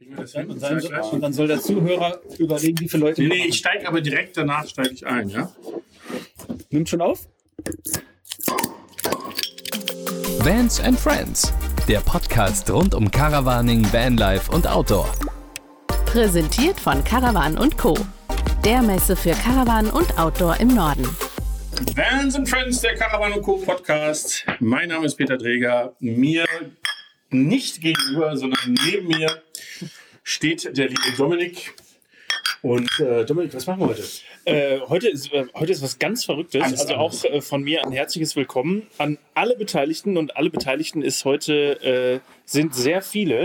Und dann, und dann soll der Zuhörer überlegen, wie viele Leute. Nee, nee, ich steige aber direkt danach steige ich ein, ja? Nimmt schon auf? Vans and Friends, der Podcast rund um Caravaning, Vanlife und Outdoor. Präsentiert von Caravan und Co. Der Messe für Caravan und Outdoor im Norden. Vans and Friends, der Caravan Co. Podcast. Mein Name ist Peter Dreger. Mir nicht gegenüber, sondern neben mir steht der liebe Dominik. Und äh, Dominik, was machen wir heute? Äh, heute, ist, äh, heute ist was ganz Verrücktes. Alles also anders. auch äh, von mir ein herzliches Willkommen an alle Beteiligten. Und alle Beteiligten ist heute, äh, sind sehr viele.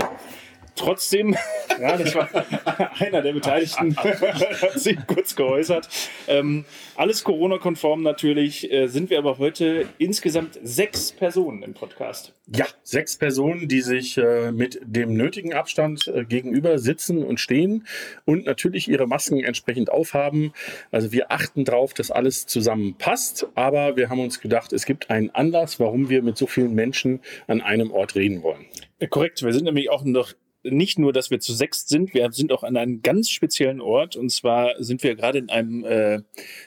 Trotzdem, ja, das war einer der Beteiligten, hat sich kurz geäußert. Ähm, alles Corona-konform natürlich, äh, sind wir aber heute insgesamt sechs Personen im Podcast. Ja, sechs Personen, die sich äh, mit dem nötigen Abstand äh, gegenüber sitzen und stehen und natürlich ihre Masken entsprechend aufhaben. Also wir achten darauf, dass alles zusammenpasst, aber wir haben uns gedacht, es gibt einen Anlass, warum wir mit so vielen Menschen an einem Ort reden wollen. Äh, Korrekt, wir sind nämlich auch noch nicht nur, dass wir zu sechs sind, wir sind auch an einem ganz speziellen Ort und zwar sind wir gerade in einem, äh,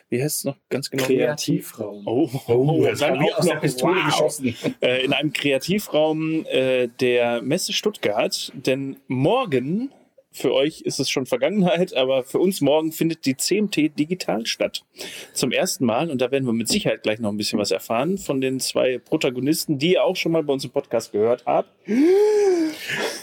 wie heißt es noch ganz genau? Kreativraum. Oh, oh, das dann war wie auch aus der noch, Pistole wow. geschossen. Äh, in einem Kreativraum äh, der Messe Stuttgart, denn morgen, für euch ist es schon Vergangenheit, aber für uns morgen findet die CMT digital statt. Zum ersten Mal und da werden wir mit Sicherheit gleich noch ein bisschen was erfahren von den zwei Protagonisten, die ihr auch schon mal bei uns im Podcast gehört habt.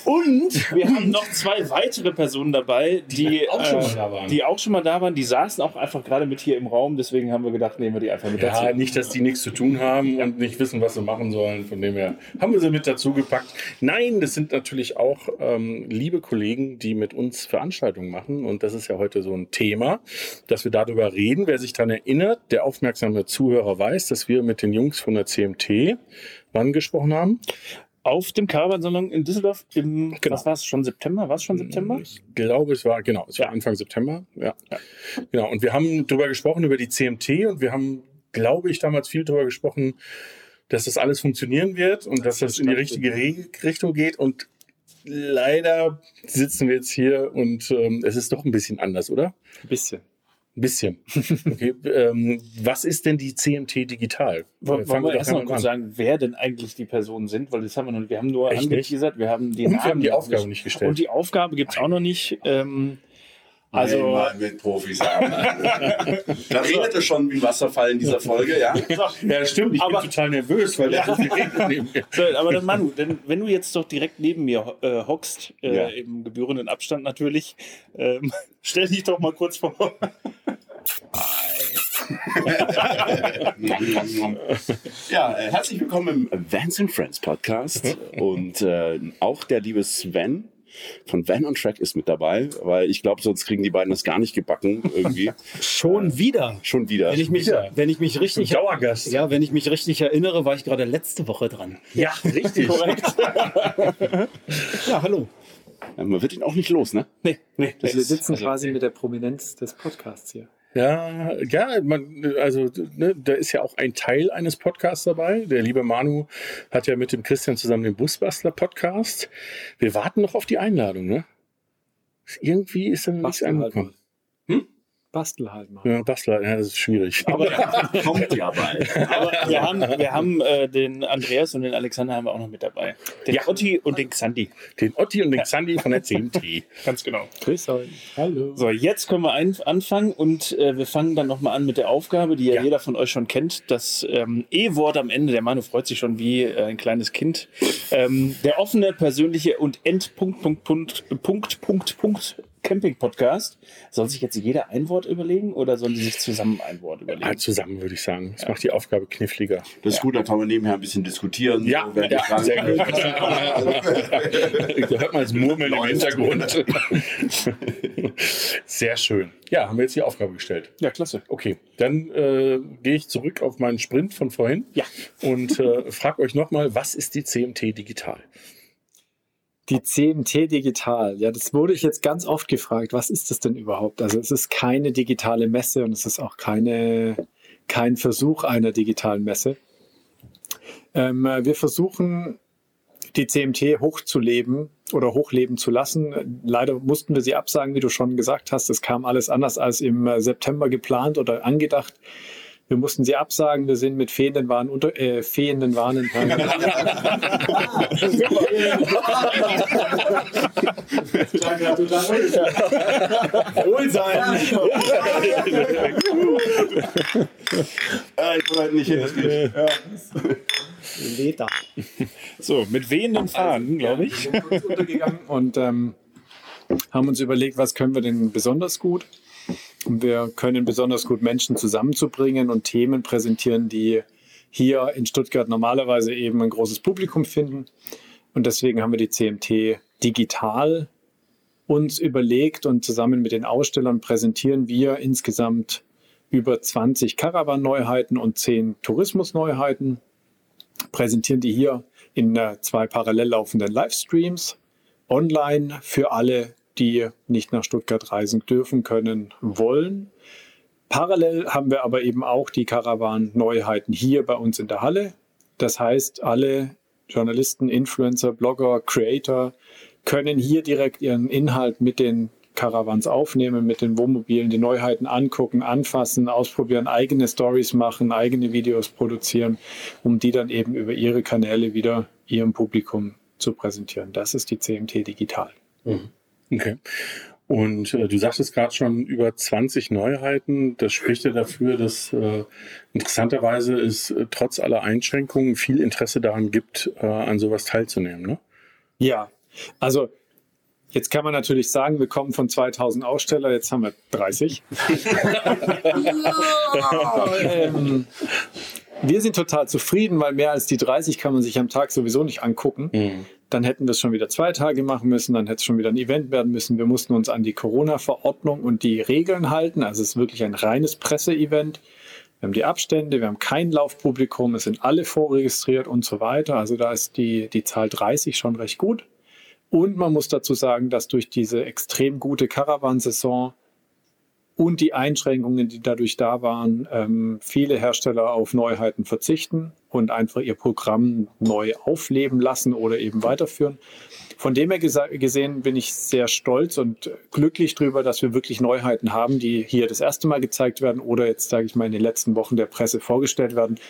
Und wir haben noch zwei weitere Personen dabei, die, auch schon mal äh, da waren. die auch schon mal da waren. Die saßen auch einfach gerade mit hier im Raum, deswegen haben wir gedacht, nehmen wir die einfach mit Ja, dazu. nicht, dass die nichts zu tun haben und nicht wissen, was sie machen sollen. Von dem her haben wir sie mit dazu gepackt. Nein, das sind natürlich auch ähm, liebe Kollegen, die mit uns Veranstaltungen machen. Und das ist ja heute so ein Thema, dass wir darüber reden. Wer sich daran erinnert, der aufmerksame Zuhörer weiß, dass wir mit den Jungs von der CMT wann gesprochen haben? Auf dem Caravan-Salon in Düsseldorf im, Genau. was war es, schon September? War es schon September? Ich glaube, es war, genau, es war Ja. Anfang September. Ja. Genau. Und wir haben darüber gesprochen, über die CMT und wir haben, glaube ich, damals viel darüber gesprochen, dass das alles funktionieren wird und dass das in die richtige Re Richtung geht. Und leider sitzen wir jetzt hier und ähm, es ist doch ein bisschen anders, oder? Ein bisschen. Ein bisschen. Okay. ähm, was ist denn die CMT digital? Wollen wir doch erst mal kurz sagen, wer denn eigentlich die Personen sind? Weil das haben wir noch. Wir haben nur Echt angeteasert, wir haben die Und wir Namen haben die Aufgabe nicht gestellt. Und die Aufgabe gibt es auch noch nicht. Ähm, Also mal mit Profis arbeiten. da redet er schon wie ein Wasserfall in dieser Folge, ja? Ja, stimmt. Ich Aber- bin total nervös, weil der so viel redet neben mir. so, aber dann Manu, denn, wenn du jetzt doch direkt neben mir äh, hockst, äh, Ja. im gebührenden Abstand natürlich, ähm, stell dich doch mal kurz vor. Ja, äh, herzlich willkommen im Vans and Friends Podcast. Und äh, auch der liebe Sven von Van on Track ist mit dabei, weil ich glaube, sonst kriegen die beiden das gar nicht gebacken irgendwie. Schon wieder. Schon wieder. Wenn ich mich, wieder. wenn ich mich richtig, Dauergast. ja, wenn ich mich richtig erinnere, war ich gerade letzte Woche dran. Ja, richtig. Ja, hallo. Ja, man wird ihn auch nicht los, ne? Nee, nee, Wir sitzen also, quasi mit der Prominenz des Podcasts hier. Ja, ja, man, also ne, da ist ja auch ein Teil eines Podcasts dabei. Der liebe Manu hat ja mit dem Christian zusammen den Busbastler Podcast. Wir warten noch auf die Einladung, ne? Irgendwie ist dann nichts halt angekommen. Bastel halt mal. Ja, Bastler, ja, das ist schwierig. Aber, Kommt ja bald. aber wir haben, wir haben äh, den Andreas und den Alexander haben wir auch noch mit dabei. Den Ja. Otti und den Xandi. Den Otti und den Xandi von der CMT. Ganz genau. Grüß euch. Hallo. So, jetzt können wir ein, anfangen und äh, wir fangen dann nochmal an mit der Aufgabe, die ja, Ja. jeder von euch schon kennt. Das ähm, E-Wort am Ende, der Manu freut sich schon wie äh, ein kleines Kind. Ähm, der offene, persönliche und Endpunkt, Camping-Podcast. Soll sich jetzt jeder ein Wort überlegen oder sollen die sich zusammen ein Wort überlegen? Ah, zusammen würde ich sagen. Das macht die Aufgabe kniffliger. Das ist gut, da kann man nebenher ein bisschen diskutieren. Ja, so, ja, sehr gut. da hört man das Murmeln im Hintergrund. Sehr schön. Ja, haben wir jetzt die Aufgabe gestellt. Ja, klasse. Okay, dann äh, gehe ich zurück auf meinen Sprint von vorhin Ja. und äh, frage euch nochmal, was ist die CMT Digital? Die CMT Digital. Ja, das wurde ich jetzt ganz oft gefragt. Was ist das denn überhaupt? Also es ist keine digitale Messe und es ist auch keine, kein Versuch einer digitalen Messe. Ähm, wir versuchen die CMT hochzuleben oder hochleben zu lassen. Leider mussten wir sie absagen, wie du schon gesagt hast. Es kam alles anders als im äh, September geplant oder angedacht. Wir mussten sie absagen. Wir sind mit fehlenden Waren unter, äh, fehlenden Waren. Wohl sein. ich wollte nicht hin, das geht. Leder. So, mit wehenden Fahnen, glaube ich. Wir sind kurz untergegangen und ähm, haben uns überlegt, was können wir denn besonders gut? Wir können besonders gut Menschen zusammenzubringen und Themen präsentieren, die hier in Stuttgart normalerweise eben ein großes Publikum finden. Und deswegen haben wir die CMT digital uns überlegt und zusammen mit den Ausstellern präsentieren wir insgesamt über 20 Caravan-Neuheiten und 10 Tourismus-Neuheiten. Präsentieren die hier in äh, zwei parallel laufenden Livestreams online für alle, die nicht nach Stuttgart reisen dürfen, können, wollen. Parallel haben wir aber eben auch die Caravan-Neuheiten hier bei uns in der Halle. Das heißt, alle Journalisten, Influencer, Blogger, Creator können hier direkt ihren Inhalt mit den Caravans aufnehmen, mit den Wohnmobilen, die Neuheiten angucken, anfassen, ausprobieren, eigene Stories machen, eigene Videos produzieren, um die dann eben über ihre Kanäle wieder ihrem Publikum zu präsentieren. Das ist die CMT Digital. Okay. Und äh, du sagtest gerade schon über 20 Neuheiten. Das spricht ja dafür, dass äh, interessanterweise es äh, trotz aller Einschränkungen viel Interesse daran gibt, äh, an sowas teilzunehmen. Ne? Ja, also jetzt kann man natürlich sagen, wir kommen von 2000 Aussteller, jetzt haben wir 30. ähm, wir sind total zufrieden, weil mehr als die 30 kann man sich am Tag sowieso nicht angucken. Mhm. Dann hätten wir es schon wieder zwei Tage machen müssen, dann hätte es schon wieder ein Event werden müssen. Wir mussten uns an die Corona-Verordnung und die Regeln halten. Also es ist wirklich ein reines Presseevent. Wir haben die Abstände, wir haben kein Laufpublikum, es sind alle vorregistriert und so weiter. Also da ist die, die Zahl 30 schon recht gut. Und man muss dazu sagen, dass durch diese extrem gute Caravan-Saison und die Einschränkungen, die dadurch da waren, ähm, viele Hersteller auf Neuheiten verzichten und einfach ihr Programm neu aufleben lassen oder eben weiterführen. Von dem her gesehen bin ich sehr stolz und glücklich darüber, dass wir wirklich Neuheiten haben, die hier das erste Mal gezeigt werden oder jetzt, sage ich mal, in den letzten Wochen der Presse vorgestellt werden,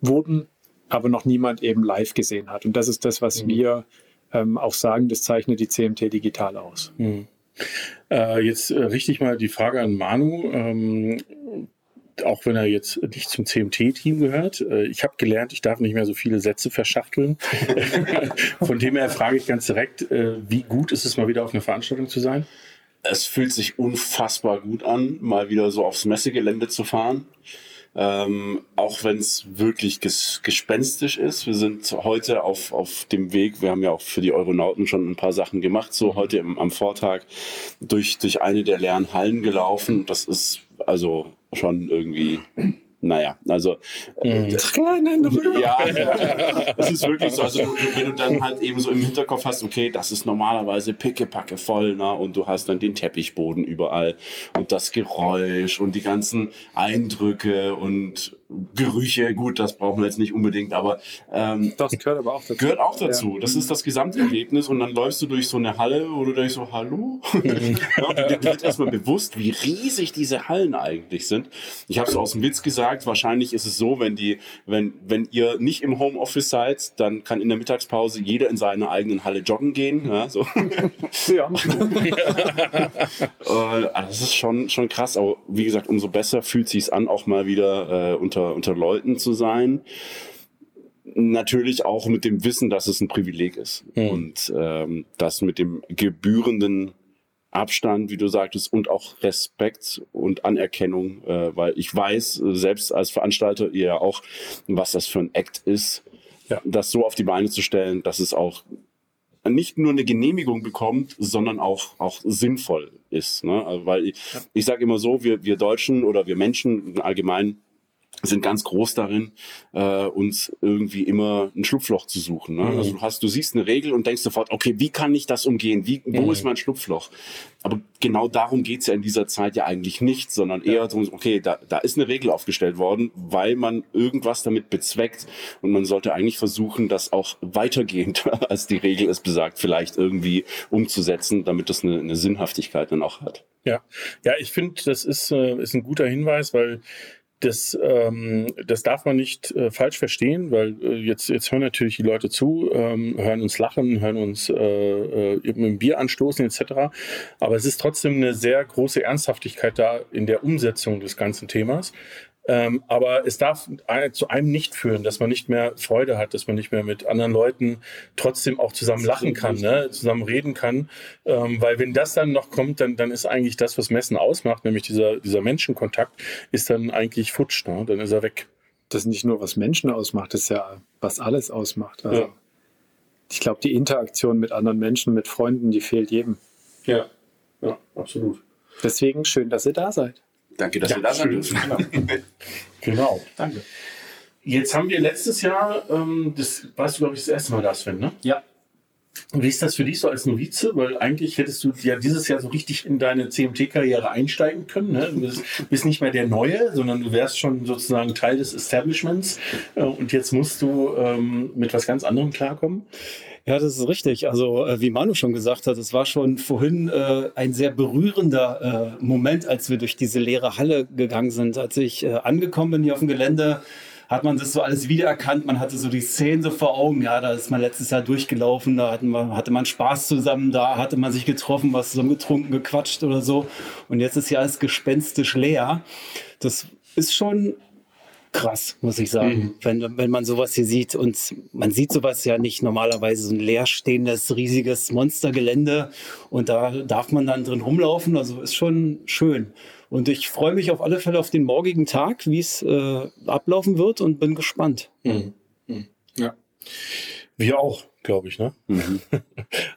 wurden, aber noch niemand eben live gesehen hat. Und das ist das, was wir ähm, auch sagen, das zeichnet die CMT digital aus. Äh, jetzt äh, richte ich mal die Frage an Manu. Ähm, auch wenn er jetzt nicht zum CMT-Team gehört. Äh, ich habe gelernt, ich darf nicht mehr so viele Sätze verschachteln. Von dem her frage ich ganz direkt, äh, wie gut ist es mal wieder auf einer Veranstaltung zu sein? Es fühlt sich unfassbar gut an, mal wieder so aufs Messegelände zu fahren. Ähm, auch wenn es wirklich ges gespenstisch ist. Wir sind heute auf, auf dem Weg, wir haben ja auch für die Euronauten schon ein paar Sachen gemacht, so heute im, am Vortag durch, durch eine der leeren Hallen gelaufen. Das ist also schon irgendwie, naja, also äh, ja, es ist wirklich so. Also, wenn du dann halt eben so im Hinterkopf hast, okay, das ist normalerweise pickepacke voll, ne? und du hast dann den Teppichboden überall und das Geräusch und die ganzen Eindrücke und Gerüche. Gut, das brauchen wir jetzt nicht unbedingt, aber ähm, Das gehört aber auch dazu. gehört auch dazu. Das ist das Gesamterlebnis und dann läufst du durch so eine Halle, wo du denkst so, hallo? ja, und dir wird erstmal bewusst, wie riesig diese Hallen eigentlich sind. Ich habe es aus dem Witz gesagt, wahrscheinlich ist es so, wenn die, wenn, wenn ihr nicht im Homeoffice seid, dann kann in der Mittagspause jeder in seiner eigenen Halle joggen gehen. Ja, so. Ja. Äh, also das ist schon, schon krass, aber wie gesagt, umso besser fühlt sich's an, auch mal wieder äh, unter, unter Leuten zu sein. Natürlich auch mit dem Wissen, dass es ein Privileg ist. Und ähm, das mit dem gebührenden Abstand, wie du sagtest, und auch Respekt und Anerkennung, äh, weil ich weiß, selbst als Veranstalter, ihr ja auch, was das für ein Act ist, Ja. das so auf die Beine zu stellen, dass es auch nicht nur eine Genehmigung bekommt, sondern auch, auch sinnvoll ist. Ne? Also, weil ich, ich sage immer so, wir, wir Deutschen oder wir Menschen allgemein, sind ganz groß darin, äh, uns irgendwie immer ein Schlupfloch zu suchen. Ne? Mhm. Also du hast, du siehst eine Regel und denkst sofort, okay, wie kann ich das umgehen? Wie, wo Mhm. ist mein Schlupfloch? Aber genau darum geht's ja in dieser Zeit ja eigentlich nicht, sondern eher so, okay, da, da ist eine Regel aufgestellt worden, weil man irgendwas damit bezweckt und man sollte eigentlich versuchen, das auch weitergehend, als die Regel es besagt, vielleicht irgendwie umzusetzen, damit das eine, eine Sinnhaftigkeit dann auch hat. Ja, ja, ich finde, das ist, äh, ist ein guter Hinweis, weil das, ähm, das darf man nicht äh, falsch verstehen, weil äh, jetzt, jetzt hören natürlich die Leute zu, ähm, hören uns lachen, hören uns äh, äh, mit dem Bier anstoßen etc. Aber es ist trotzdem eine sehr große Ernsthaftigkeit da in der Umsetzung des ganzen Themas. Ähm, aber es darf zu einem nicht führen, dass man nicht mehr Freude hat, dass man nicht mehr mit anderen Leuten trotzdem auch zusammen lachen kann, ne? zusammen reden kann. Ähm, weil wenn das dann noch kommt, dann, dann ist eigentlich das, was Messen ausmacht, nämlich dieser, dieser Menschenkontakt, ist dann eigentlich futsch, ne? dann ist er weg. Das ist nicht nur, was Menschen ausmacht, das ist ja, was alles ausmacht. Also, Ja. Ich glaube, die Interaktion mit anderen Menschen, mit Freunden, die fehlt jedem. Ja, ja, absolut. Deswegen schön, dass ihr da seid. Danke, dass Ja, wir da sein dürfen. Genau. Danke. Jetzt haben wir letztes Jahr, ähm, das warst du, glaube ich, das erste Mal da, Sven, ne? Ja. Wie ist das für dich so als Novize? Weil eigentlich hättest du ja dieses Jahr so richtig in deine CMT-Karriere einsteigen können. Ne? Du bist, bist nicht mehr der Neue, sondern du wärst schon sozusagen Teil des Establishments. Äh, und jetzt musst du ähm, mit was ganz anderem klarkommen. Ja, das ist richtig. Also äh, wie Manu schon gesagt hat, es war schon vorhin äh, ein sehr berührender äh, Moment, als wir durch diese leere Halle gegangen sind. Als ich äh, angekommen bin hier auf dem Gelände, hat man das so alles wiedererkannt. Man hatte so die Szenen so vor Augen. Ja, da ist man letztes Jahr durchgelaufen, da wir, hatte man Spaß zusammen, da hatte man sich getroffen, was zusammen getrunken, gequatscht oder so. Und jetzt ist ja alles gespenstisch leer. Das ist schon krass, muss ich sagen, wenn, wenn man sowas hier sieht. Und man sieht sowas ja nicht normalerweise, so ein leerstehendes, riesiges Monstergelände. Und da darf man dann drin rumlaufen. Also ist schon schön. Und ich freue mich auf alle Fälle auf den morgigen Tag, wie es äh, ablaufen wird und bin gespannt. Ja. Wir auch, glaube ich. Ne?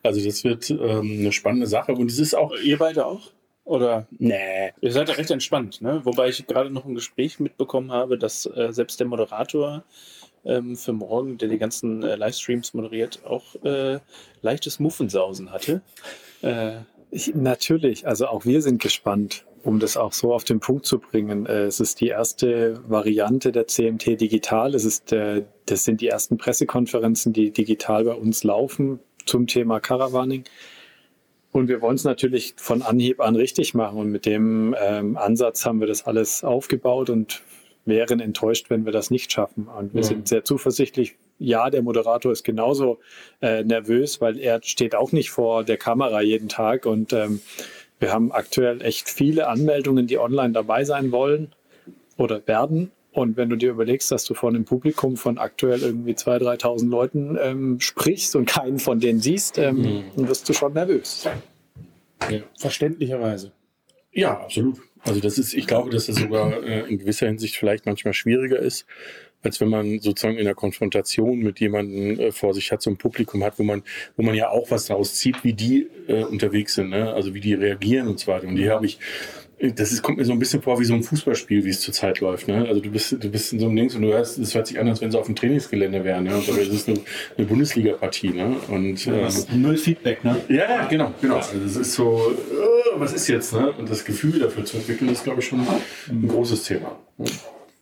Also das wird ähm, eine spannende Sache. Und es ist auch, Ihr beide auch? Oder Nee. ihr seid ja recht entspannt, ne? Wobei ich gerade noch ein Gespräch mitbekommen habe, dass äh, selbst der Moderator ähm, für morgen, der die ganzen äh, Livestreams moderiert, auch äh, leichtes Muffensausen hatte. Äh, Ich, natürlich, also auch wir sind gespannt, um das auch so auf den Punkt zu bringen. Äh, Es ist die erste Variante der CMT digital. Es ist, äh, das sind die ersten Pressekonferenzen, die digital bei uns laufen zum Thema Caravaning. Und wir wollen es natürlich von Anhieb an richtig machen. Und mit dem ähm, Ansatz haben wir das alles aufgebaut und wären enttäuscht, wenn wir das nicht schaffen. Und wir Ja. sind sehr zuversichtlich. Ja, der Moderator ist genauso äh, nervös, weil er steht auch nicht vor der Kamera jeden Tag. Und ähm, wir haben aktuell echt viele Anmeldungen, die online dabei sein wollen oder werden. Und wenn du dir überlegst, dass du vor einem Publikum von aktuell irgendwie 2.000, 3.000 Leuten ähm, sprichst und keinen von denen siehst, ähm, dann wirst du schon nervös. verständlicherweise. Ja, absolut. Also das ist, ich glaube, dass das sogar äh, in gewisser Hinsicht vielleicht manchmal schwieriger ist, als wenn man sozusagen in der Konfrontation mit jemandem äh, vor sich hat, so ein Publikum hat, wo man, wo man ja auch was daraus zieht, wie die äh, unterwegs sind, ne? also wie die reagieren und so weiter. Und die habe ich, das ist, kommt mir so ein bisschen vor wie so ein Fußballspiel, wie es zurzeit läuft. Ne? Also du bist, du bist in so einem Dings und du hörst, es hört sich an, als wenn sie auf dem Trainingsgelände wären. Ne? Und dabei ist es eine, eine Bundesliga-Partie. Ne? Und ähm, Null Feedback, ne? ja, ja, genau, genau. Also es ist so, äh, was ist jetzt, ne? Und das Gefühl dafür zu entwickeln, ist, glaube ich, schon ein großes Thema.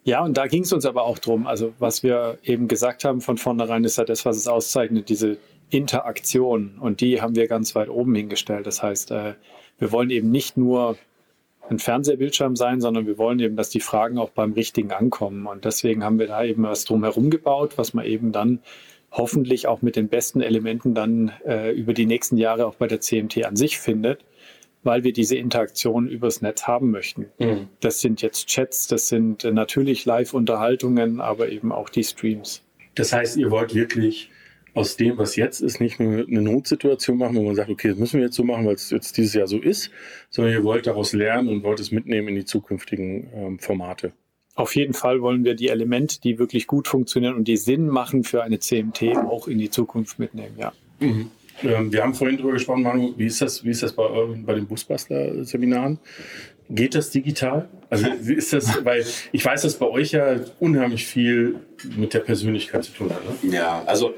Ja, und da ging es uns aber auch drum. Also was wir eben gesagt haben von vornherein, ist ja das, was es auszeichnet, diese Interaktion. Und die haben wir ganz weit oben hingestellt. Das heißt, äh, wir wollen eben nicht nur ein Fernsehbildschirm sein, sondern wir wollen eben, dass die Fragen auch beim Richtigen ankommen. Und deswegen haben wir da eben was drumherum gebaut, was man eben dann hoffentlich auch mit den besten Elementen dann äh, über die nächsten Jahre auch bei der CMT an sich findet, weil wir diese Interaktion übers Netz haben möchten. Das sind jetzt Chats, das sind äh, natürlich Live-Unterhaltungen, aber eben auch die Streams. Das heißt, ihr wollt wirklich aus dem, was jetzt ist, nicht nur eine Notsituation machen, wo man sagt, okay, das müssen wir jetzt so machen, weil es jetzt dieses Jahr so ist, sondern ihr wollt daraus lernen und wollt es mitnehmen in die zukünftigen ähm, Formate. Auf jeden Fall wollen wir die Elemente, die wirklich gut funktionieren und die Sinn machen für eine CMT, auch in die Zukunft mitnehmen, ja. Ähm, wir haben vorhin drüber gesprochen, Manu, wie ist das, wie ist das bei, euren- bei den Busbastler-Seminaren? Geht das digital? Also wie ist das, weil ich weiß, dass bei euch ja unheimlich viel mit der Persönlichkeit zu tun hat. Ne? Ja, also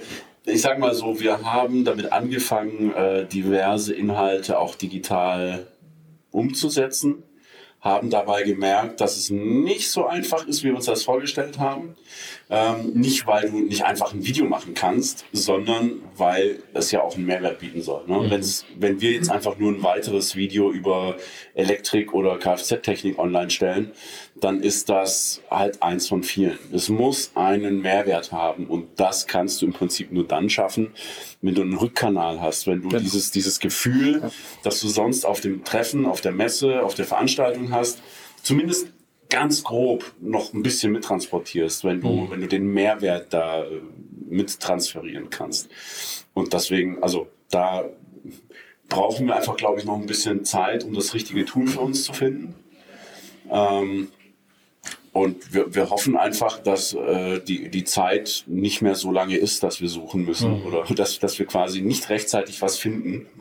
ich sag mal so, wir haben damit angefangen, äh, diverse Inhalte auch digital umzusetzen, haben dabei gemerkt, dass es nicht so einfach ist, wie wir uns das vorgestellt haben. Ähm, nicht, weil du nicht einfach ein Video machen kannst, sondern weil es ja auch einen Mehrwert bieten soll. Ne? Wenn's, wenn wir jetzt einfach nur ein weiteres Video über Elektrik oder Kfz-Technik online stellen, dann ist das halt eins von vielen. Es muss einen Mehrwert haben und das kannst du im Prinzip nur dann schaffen, wenn du einen Rückkanal hast, wenn du dieses, dieses Gefühl, das du sonst auf dem Treffen, auf der Messe, auf der Veranstaltung hast, zumindest ganz grob noch ein bisschen mittransportierst, wenn du, wenn du den Mehrwert da äh, mittransferieren kannst. Und deswegen, also da brauchen wir einfach, glaube ich, noch ein bisschen Zeit, um das richtige Tool für uns zu finden. Ähm, und wir, wir hoffen einfach, dass äh, die, die Zeit nicht mehr so lange ist, dass wir suchen müssen oder dass, dass wir quasi nicht rechtzeitig was finden,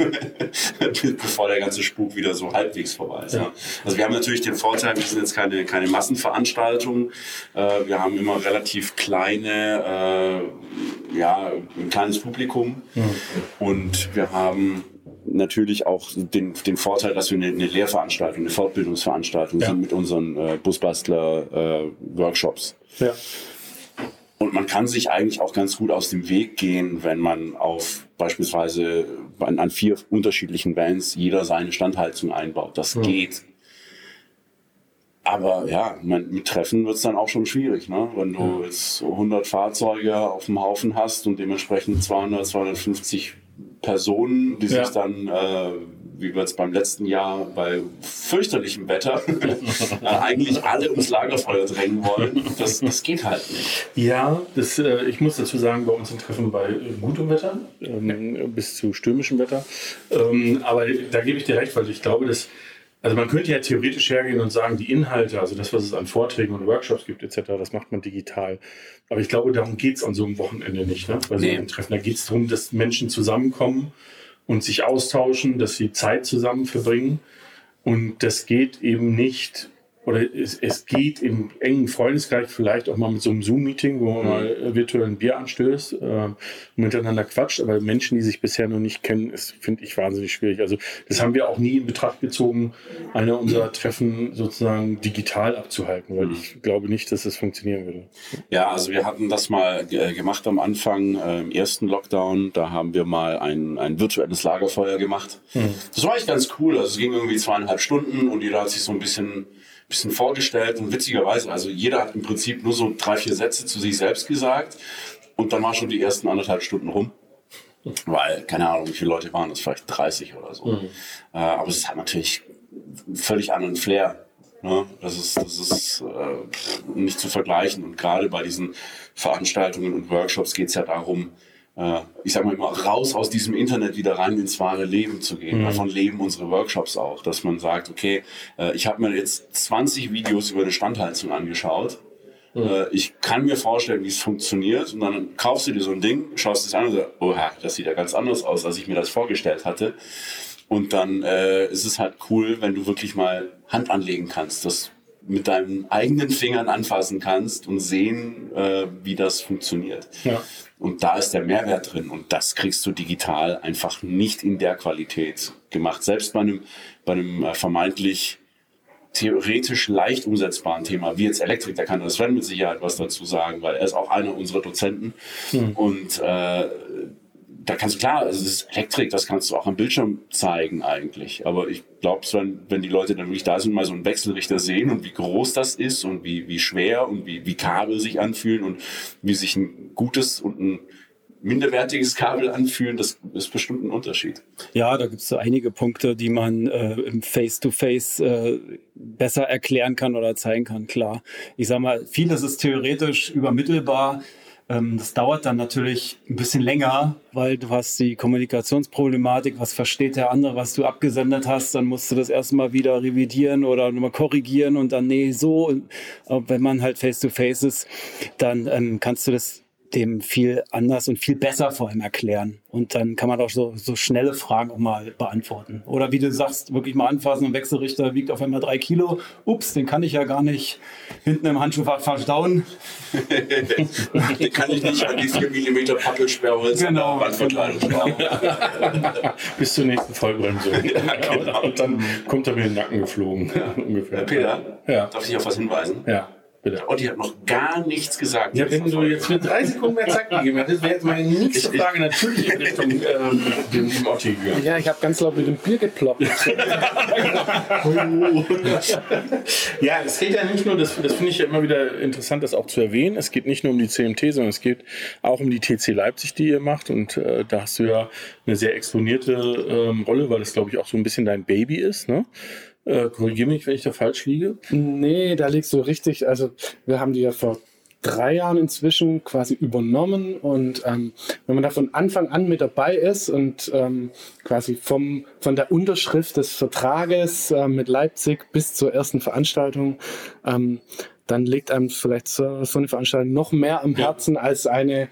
bevor der ganze Spuk wieder so halbwegs vorbei ist. Ja. Also wir haben natürlich den Vorteil, wir sind jetzt keine, keine Massenveranstaltung. Äh, wir haben immer relativ kleine, äh, ja, ein kleines Publikum und wir haben natürlich auch den, den Vorteil, dass wir eine, eine Lehrveranstaltung, eine Fortbildungsveranstaltung Ja. sind mit unseren äh, Busbastler-Workshops. Ja. Und man kann sich eigentlich auch ganz gut aus dem Weg gehen, wenn man auf beispielsweise an, an vier unterschiedlichen Vans jeder seine Standheizung einbaut. Das geht. Aber ja, man, mit Treffen wird es dann auch schon schwierig, ne? wenn du jetzt 100 Fahrzeuge auf dem Haufen hast und dementsprechend 200, 250 Personen, die Ja. sich dann, äh, wie wir jetzt beim letzten Jahr bei fürchterlichem Wetter, äh, eigentlich alle ums Lagerfeuer drängen wollen. Das, das geht halt nicht. Ja, das, äh, ich muss dazu sagen, bei uns sind Treffen bei äh, gutem Wetter ähm, bis zu stürmischem Wetter. Ähm, aber da gebe ich dir recht, weil ich glaube, dass, also man könnte ja theoretisch hergehen und sagen, die Inhalte, also das, was es an Vorträgen und Workshops gibt etc., das macht man digital. Aber ich glaube, darum geht es an so einem Wochenende nicht, ne? bei so Nee. einem Treffen. Da geht es darum, dass Menschen zusammenkommen und sich austauschen, dass sie Zeit zusammen verbringen. Und das geht eben nicht, oder es, es geht im engen Freundeskreis vielleicht auch mal mit so einem Zoom-Meeting, wo man mal äh, virtuell ein Bier anstößt äh, und miteinander quatscht. Aber Menschen, die sich bisher noch nicht kennen, ist, finde ich, wahnsinnig schwierig. Also das haben wir auch nie in Betracht gezogen, einer unserer Treffen sozusagen digital abzuhalten, weil ich glaube nicht, dass das funktionieren würde. Ja, also wir hatten das mal äh, gemacht am Anfang, äh, im ersten Lockdown. Da haben wir mal ein, ein virtuelles Lagerfeuer gemacht. Das war echt ganz cool. Also es ging irgendwie zweieinhalb Stunden und jeder hat sich so ein bisschen, bisschen vorgestellt. Und witzigerweise, also jeder hat im Prinzip nur so drei, vier Sätze zu sich selbst gesagt. Und dann waren schon die ersten anderthalb Stunden rum. Weil, keine Ahnung, wie viele Leute waren das? Vielleicht 30 oder so. Äh, aber es hat natürlich völlig anderen Flair. Ne? Das ist, das ist äh, nicht zu vergleichen. Und gerade bei diesen Veranstaltungen und Workshops geht es ja darum, ich sag mal immer, raus aus diesem Internet wieder rein ins wahre Leben zu gehen. Davon leben unsere Workshops auch, dass man sagt, okay, äh, ich habe mir jetzt 20 Videos über eine Standheizung angeschaut. Äh, Ich kann mir vorstellen, wie es funktioniert. Und dann kaufst du dir so ein Ding, schaust es an und sagst, oha, das sieht ja ganz anders aus, als ich mir das vorgestellt hatte. Und dann äh, ist es halt cool, wenn du wirklich mal Hand anlegen kannst, das mit deinen eigenen Fingern anfassen kannst und sehen, äh, wie das funktioniert. Ja. Und da ist der Mehrwert drin und das kriegst du digital einfach nicht in der Qualität gemacht. Selbst bei einem, bei einem äh, vermeintlich theoretisch leicht umsetzbaren Thema, wie jetzt Elektrik, da kann das Sven mit Sicherheit was dazu sagen, weil er ist auch einer unserer Dozenten. Und äh, da kannst du klar, das ist Elektrik, das kannst du auch am Bildschirm zeigen eigentlich. Aber ich glaube, wenn, wenn die Leute dann wirklich da sind, mal so einen Wechselrichter sehen und wie groß das ist und wie, wie schwer und wie, wie Kabel sich anfühlen und wie sich ein gutes und ein minderwertiges Kabel anfühlen, das ist bestimmt ein Unterschied. Ja, da gibt es so einige Punkte, die man äh, im Face-to-Face äh, besser erklären kann oder zeigen kann, klar. Ich sag mal, vieles ist theoretisch übermittelbar. Ähm, das dauert dann natürlich ein bisschen länger, weil du hast die Kommunikationsproblematik, was versteht der andere, was du abgesendet hast, dann musst du das erstmal wieder revidieren oder nochmal korrigieren und dann, nee, so. Und, aber wenn man halt face-to-face ist, dann ähm, kannst du das dem viel anders und viel besser vor allem erklären. Und dann kann man auch so, so schnelle Fragen auch mal beantworten. Oder wie du sagst, wirklich mal anfassen, ein Wechselrichter wiegt auf einmal drei Kilo. Ups, den kann ich ja gar nicht hinten im Handschuhfach verstauen. den kann ich nicht an die 4 mm Pappelsperrholz Genau. der Wandverkleidung schrauben. Bis zur nächsten Vollbremsung. Ja, genau. Und dann kommt er mir in den Nacken geflogen. Ungefähr. Peter, Ja. darf ich dich auf was hinweisen? Ja, bitte. Otti hat noch gar nichts gesagt. Ja, wenn du jetzt mit drei Sekunden mehr Zeit gegeben hättest, wäre jetzt meine nächste Frage natürlich in Richtung ähm, dem lieben Otti gegangen. Ja, ich habe ganz laut mit dem Bier geploppt. Ja, es geht ja nicht nur, das, das finde ich ja immer wieder interessant, das auch zu erwähnen. Es geht nicht nur um die CMT, sondern es geht auch um die TC Leipzig, die ihr macht. Und äh, da hast du ja eine sehr exponierte ähm, Rolle, weil das, glaube ich, auch so ein bisschen dein Baby ist. Ne? Äh, Korrigiere mich, wenn ich da falsch liege. Nee, da liegst du richtig. Also wir haben die ja vor drei Jahren inzwischen quasi übernommen und ähm, wenn man da von Anfang an mit dabei ist und ähm, quasi vom, von der Unterschrift des Vertrages äh, mit Leipzig bis zur ersten Veranstaltung, ähm, dann liegt einem vielleicht so, so eine Veranstaltung noch mehr am Herzen als eine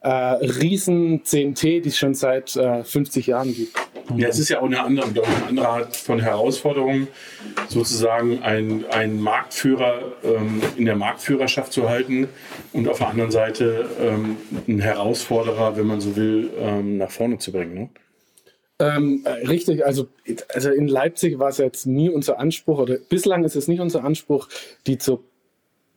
äh, riesen CMT, die es schon seit äh, 50 Jahren gibt. Ja, es ist ja auch eine andere, glaube ich, eine andere Art von Herausforderung, sozusagen einen, Marktführer ähm, in der Marktführerschaft zu halten und auf der anderen Seite ähm, einen Herausforderer, wenn man so will, ähm, nach vorne zu bringen. Ne? Ähm, äh, richtig, also, also in Leipzig war es jetzt nie unser Anspruch, oder bislang ist es nicht unser Anspruch, die zur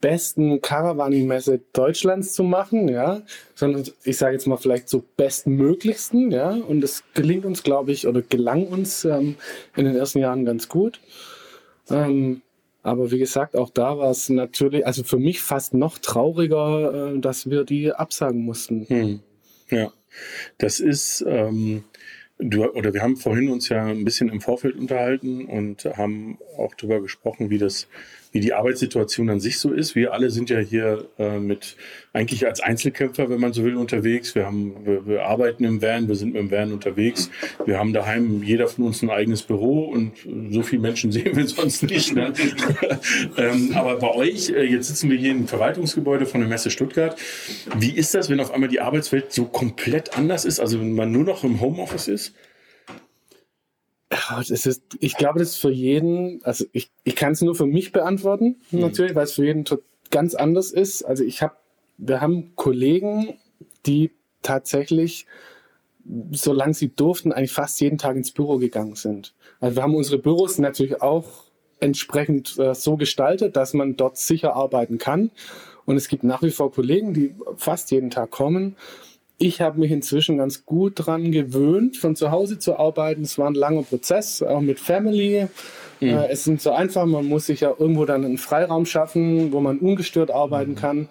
besten Caravaning-Messe Deutschlands zu machen, ja, sondern ich sage jetzt mal vielleicht zur bestmöglichsten, ja, und es gelingt uns, glaube ich, oder gelang uns ähm, in den ersten Jahren ganz gut. Ähm, aber wie gesagt, auch da war es natürlich, also für mich fast noch trauriger, äh, dass wir die absagen mussten. Hm. Ja, das ist, ähm, du, oder wir haben vorhin uns ja ein bisschen im Vorfeld unterhalten und haben auch darüber gesprochen, wie das, wie die Arbeitssituation an sich so ist. Wir alle sind ja hier äh, mit eigentlich als Einzelkämpfer, wenn man so will, unterwegs. Wir haben, wir, wir arbeiten im Van, wir sind mit dem Van unterwegs. Wir haben daheim jeder von uns ein eigenes Büro und so viele Menschen sehen wir sonst nicht. Ne? ähm, aber bei euch, äh, jetzt sitzen wir hier im Verwaltungsgebäude von der Messe Stuttgart. Wie ist das, wenn auf einmal die Arbeitswelt so komplett anders ist? Also wenn man nur noch im Homeoffice ist? Das ist, ich glaube, das ist für jeden, also ich, ich kann es nur für mich beantworten, natürlich, weil es für jeden ganz anders ist. Also ich habe, wir haben Kollegen, die tatsächlich, solange sie durften, eigentlich fast jeden Tag ins Büro gegangen sind. Also wir haben unsere Büros natürlich auch entsprechend äh, so gestaltet, dass man dort sicher arbeiten kann. Und es gibt nach wie vor Kollegen, die fast jeden Tag kommen. Ich habe mich inzwischen ganz gut dran gewöhnt, von zu Hause zu arbeiten. Es war ein langer Prozess, auch mit Family. Äh, es ist nicht so einfach, man muss sich ja irgendwo dann einen Freiraum schaffen, wo man ungestört arbeiten kann.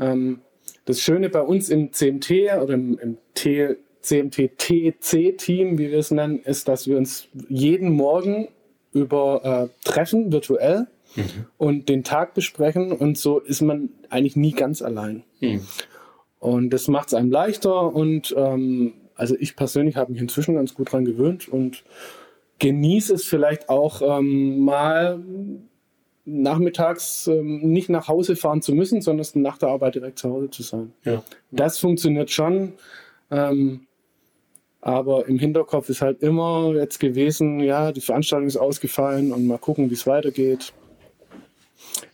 Ähm, das Schöne bei uns im CMT oder im, im CMT-TC-Team, wie wir es nennen, ist, dass wir uns jeden Morgen über äh, treffen, virtuell, und den Tag besprechen. Und so ist man eigentlich nie ganz allein. Und das macht es einem leichter. Und ähm, also ich persönlich habe mich inzwischen ganz gut dran gewöhnt und genieße es vielleicht auch ähm, mal nachmittags ähm, nicht nach Hause fahren zu müssen, sondern nach der Arbeit direkt zu Hause zu sein. Ja. Das funktioniert schon. Ähm, aber im Hinterkopf ist halt immer jetzt gewesen, ja, die Veranstaltung ist ausgefallen und mal gucken, wie es weitergeht.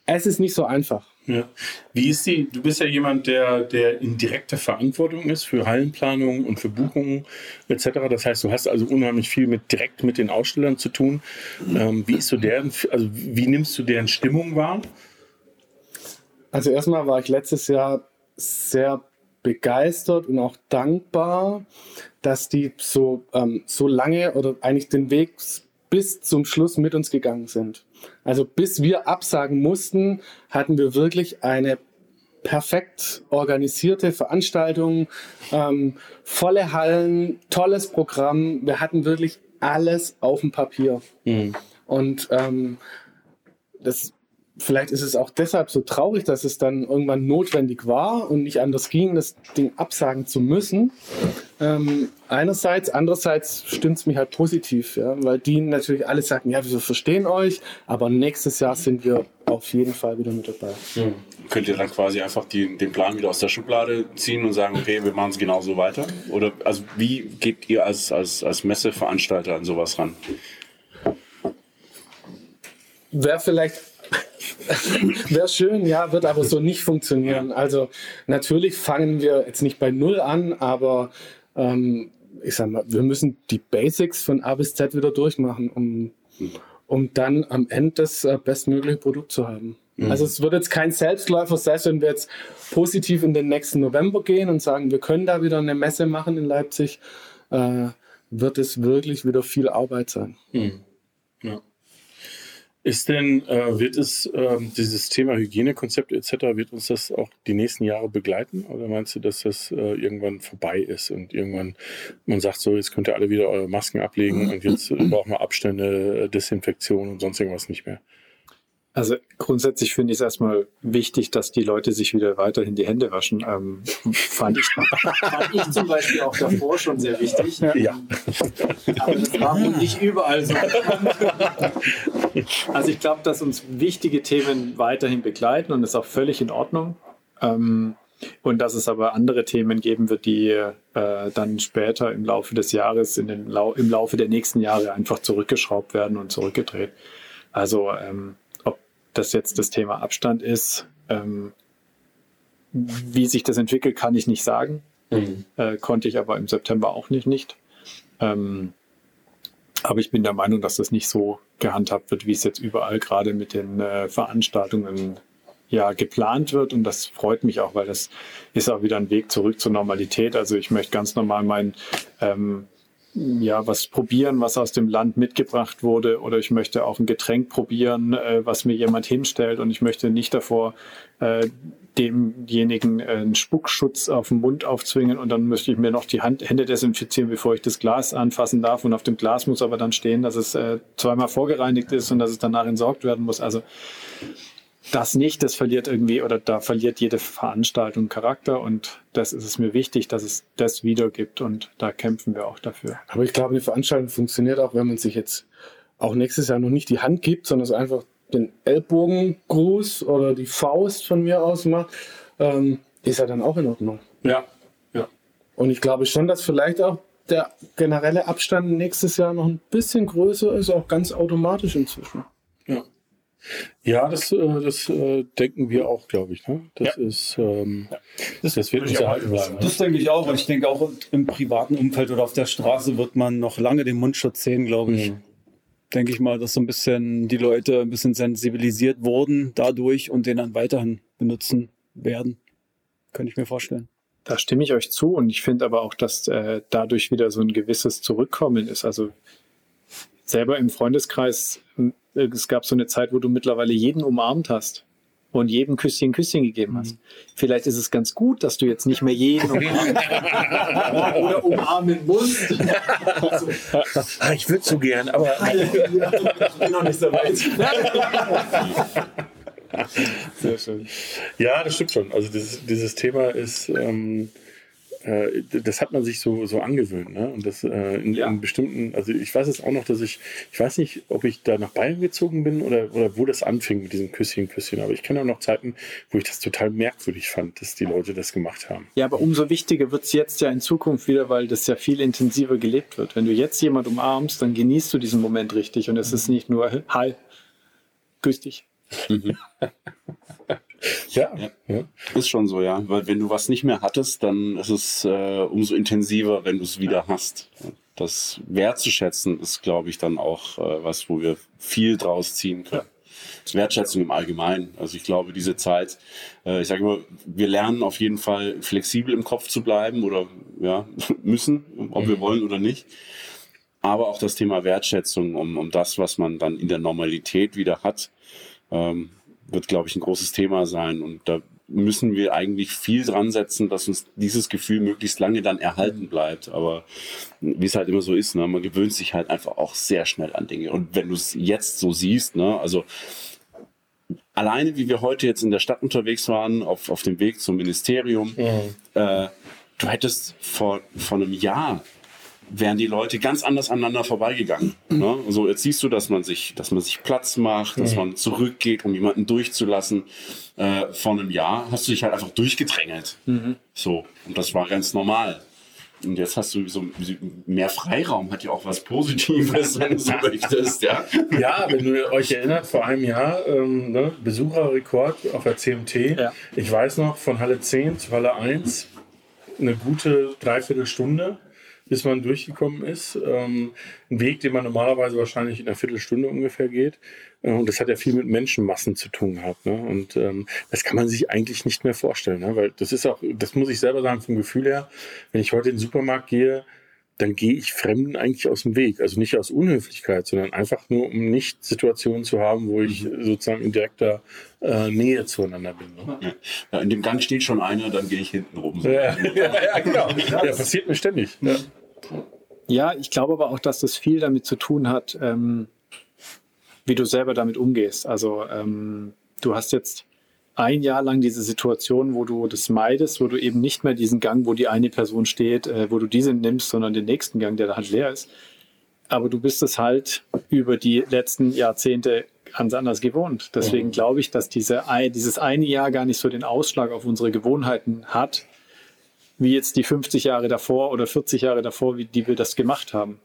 Es ist nicht so einfach. Ja. Wie ist die, du bist ja jemand, der, der in direkter Verantwortung ist für Hallenplanung und für Buchungen etc. Das heißt, du hast also unheimlich viel mit direkt mit den Ausstellern zu tun. Ähm, wie ist so deren, also wie nimmst du deren Stimmung wahr? Also erstmal war ich letztes Jahr sehr begeistert und auch dankbar, dass die so, ähm, so lange oder eigentlich den Weg bis zum Schluss mit uns gegangen sind. Also bis wir absagen mussten, hatten wir wirklich eine perfekt organisierte Veranstaltung, ähm, volle Hallen, tolles Programm. Wir hatten wirklich alles auf dem Papier. Und ähm, das, vielleicht ist es auch deshalb so traurig, dass es dann irgendwann notwendig war und nicht anders ging, das Ding absagen zu müssen. Ähm, einerseits, andererseits stimmt es mich halt positiv, ja, weil die natürlich alle sagen, ja, wir verstehen euch, aber nächstes Jahr sind wir auf jeden Fall wieder mit dabei. Mhm. Könnt ihr dann quasi einfach die, den Plan wieder aus der Schublade ziehen und sagen, okay, wir machen es genauso weiter? Oder also wie geht ihr als, als, als Messeveranstalter an sowas ran? Wäre vielleicht Wäre schön, ja, wird aber so nicht funktionieren. Also natürlich fangen wir jetzt nicht bei Null an, aber ähm, ich sag mal, wir müssen die Basics von A bis Z wieder durchmachen, um, um dann am Ende das äh, bestmögliche Produkt zu haben. Mhm. Also es wird jetzt kein Selbstläufer, selbst wenn wir jetzt positiv in den nächsten November gehen und sagen, wir können da wieder eine Messe machen in Leipzig, äh, wird es wirklich wieder viel Arbeit sein. Mhm. Ja. Ist denn, äh, wird es äh, dieses Thema Hygienekonzept etc., wird uns das auch die nächsten Jahre begleiten? Oder meinst du, dass das äh, irgendwann vorbei ist und irgendwann man sagt, so, jetzt könnt ihr alle wieder eure Masken ablegen und jetzt brauchen wir Abstände, äh, Desinfektion und sonst irgendwas nicht mehr? Also grundsätzlich finde ich es erstmal wichtig, dass die Leute sich wieder weiterhin die Hände waschen. Ähm, fand, ich, fand ich zum Beispiel auch davor schon sehr wichtig. Ja. Aber das war wohl nicht überall so. Also ich glaube, dass uns wichtige Themen weiterhin begleiten und das ist auch völlig in Ordnung. Ähm, und dass es aber andere Themen geben wird, die äh, dann später im Laufe des Jahres, in den Lau im Laufe der nächsten Jahre einfach zurückgeschraubt werden und zurückgedreht. Also ähm, das jetzt das Thema Abstand ist. Ähm, wie sich das entwickelt, kann ich nicht sagen. Mhm. Äh, konnte ich aber im September auch nicht. nicht. Ähm, aber ich bin der Meinung, dass das nicht so gehandhabt wird, wie es jetzt überall gerade mit den äh, Veranstaltungen ja geplant wird. Und das freut mich auch, weil das ist auch wieder ein Weg zurück zur Normalität. Also ich möchte ganz normal mein ähm, ja, was probieren, was aus dem Land mitgebracht wurde, oder ich möchte auch ein Getränk probieren, äh, was mir jemand hinstellt, und ich möchte nicht davor äh, demjenigen äh, einen Spuckschutz auf den Mund aufzwingen und dann möchte ich mir noch die Hand, Hände desinfizieren, bevor ich das Glas anfassen darf. Und auf dem Glas muss aber dann stehen, dass es äh, zweimal vorgereinigt ist und dass es danach entsorgt werden muss. Also das nicht, das verliert irgendwie oder da verliert jede Veranstaltung Charakter und das ist es mir wichtig, dass es das wieder gibt und da kämpfen wir auch dafür. Aber ich glaube, eine Veranstaltung funktioniert auch, wenn man sich jetzt auch nächstes Jahr noch nicht die Hand gibt, sondern es einfach den Ellbogengruß oder die Faust von mir aus macht, ähm, ist ja dann auch in Ordnung. Ja, ja. Und ich glaube schon, dass vielleicht auch der generelle Abstand nächstes Jahr noch ein bisschen größer ist, auch ganz automatisch inzwischen. Ja. Ja, das, äh, das äh, denken wir auch, glaube ich. Ne? Das ja. ist, ähm, das, das, wird nicht erhalten bleiben. Das denke ich auch. Und ich denke auch im privaten Umfeld oder auf der Straße wird man noch lange den Mundschutz sehen, glaube ich. Mhm. Denke ich mal, dass so ein bisschen die Leute ein bisschen sensibilisiert wurden dadurch und den dann weiterhin benutzen werden. Könnte ich mir vorstellen. Da stimme ich euch zu und ich finde aber auch, dass äh, dadurch wieder so ein gewisses Zurückkommen ist. Also selber im Freundeskreis es gab so eine Zeit, wo du mittlerweile jeden umarmt hast und jedem Küsschen Küsschen gegeben hast. Mhm. Vielleicht ist es ganz gut, dass du jetzt nicht mehr jeden umarmen oder umarmen musst. ah, ich würde so gern, aber ich bin noch nicht so weit. Sehr schön. Ja, das stimmt schon. Also dieses, dieses Thema ist ähm, äh, das hat man sich so, so angewöhnt. Ne? Und das äh, in, ja. in, bestimmten, also ich weiß es auch noch, dass ich, ich weiß nicht, ob ich da nach Bayern gezogen bin oder, oder wo das anfing mit diesem Küsschen, Küsschen. Aber ich kenne auch noch Zeiten, wo ich das total merkwürdig fand, dass die Leute das gemacht haben. Ja, aber umso wichtiger wird es jetzt ja in Zukunft wieder, weil das ja viel intensiver gelebt wird. Wenn du jetzt jemand umarmst, dann genießt du diesen Moment richtig und es ist nicht nur Hi, grüß dich. Mhm. Ja, ja, ist schon so, ja. Weil wenn du was nicht mehr hattest, dann ist es äh, umso intensiver, wenn du es wieder hast. Das wertzuschätzen ist, glaube ich, dann auch äh, was, wo wir viel draus ziehen können. Ja. Wertschätzung im Allgemeinen. Also ich glaube, diese Zeit, äh, ich sage immer, wir lernen auf jeden Fall flexibel im Kopf zu bleiben oder ja, müssen, ob wir mhm. wollen oder nicht. Aber auch das Thema Wertschätzung um, um das, was man dann in der Normalität wieder hat. Ähm, wird, glaube ich, ein großes Thema sein. Und da müssen wir eigentlich viel dran setzen, dass uns dieses Gefühl möglichst lange dann erhalten bleibt. Aber wie es halt immer so ist, ne, man gewöhnt sich halt einfach auch sehr schnell an Dinge. Und wenn du es jetzt so siehst, ne, also alleine wie wir heute jetzt in der Stadt unterwegs waren, auf, auf dem Weg zum Ministerium, mhm. äh, du hättest vor, vor einem Jahr wären die Leute ganz anders aneinander vorbeigegangen. Ne? So, jetzt siehst du, dass man sich, dass man sich Platz macht, dass man zurückgeht, um jemanden durchzulassen. Äh, vor einem Jahr hast du dich halt einfach durchgedrängelt. So, und das war ganz normal. Und jetzt hast du so mehr Freiraum, hat ja auch was Positives, wenn du so möchtest, ja. Ja, wenn ihr euch erinnert, vor einem Jahr ähm, ne, Besucherrekord auf der CMT. Ja. Ich weiß noch, von Halle 10 zu Halle 1 eine gute Dreiviertelstunde, bis man durchgekommen ist. Ähm, ein Weg, den man normalerweise wahrscheinlich in einer Viertelstunde ungefähr geht. Äh, Und das hat ja viel mit Menschenmassen zu tun gehabt. Ne? Und ähm, das kann man sich eigentlich nicht mehr vorstellen. Ne? Weil das ist auch, das muss ich selber sagen, vom Gefühl her, wenn ich heute in den Supermarkt gehe, dann gehe ich Fremden eigentlich aus dem Weg. Also nicht aus Unhöflichkeit, sondern einfach nur, um nicht Situationen zu haben, wo ich sozusagen in direkter äh, Nähe zueinander bin. Ne? ja. In dem Gang steht schon einer, dann gehe ich hinten rum. So. Ja, ja, ja, genau. Ja, passiert mir ständig. Ja. Ja, ich glaube aber auch, dass das viel damit zu tun hat, ähm, wie du selber damit umgehst. Also ähm, du hast jetzt ein Jahr lang diese Situation, wo du das meidest, wo du eben nicht mehr diesen Gang, wo die eine Person steht, äh, wo du diese nimmst, sondern den nächsten Gang, der da halt leer ist. Aber du bist es halt über die letzten Jahrzehnte ganz anders gewohnt. Deswegen glaube ich, dass diese, dieses eine Jahr gar nicht so den Ausschlag auf unsere Gewohnheiten hat, wie jetzt die 50 Jahre davor oder 40 Jahre davor, wie die wir das gemacht haben.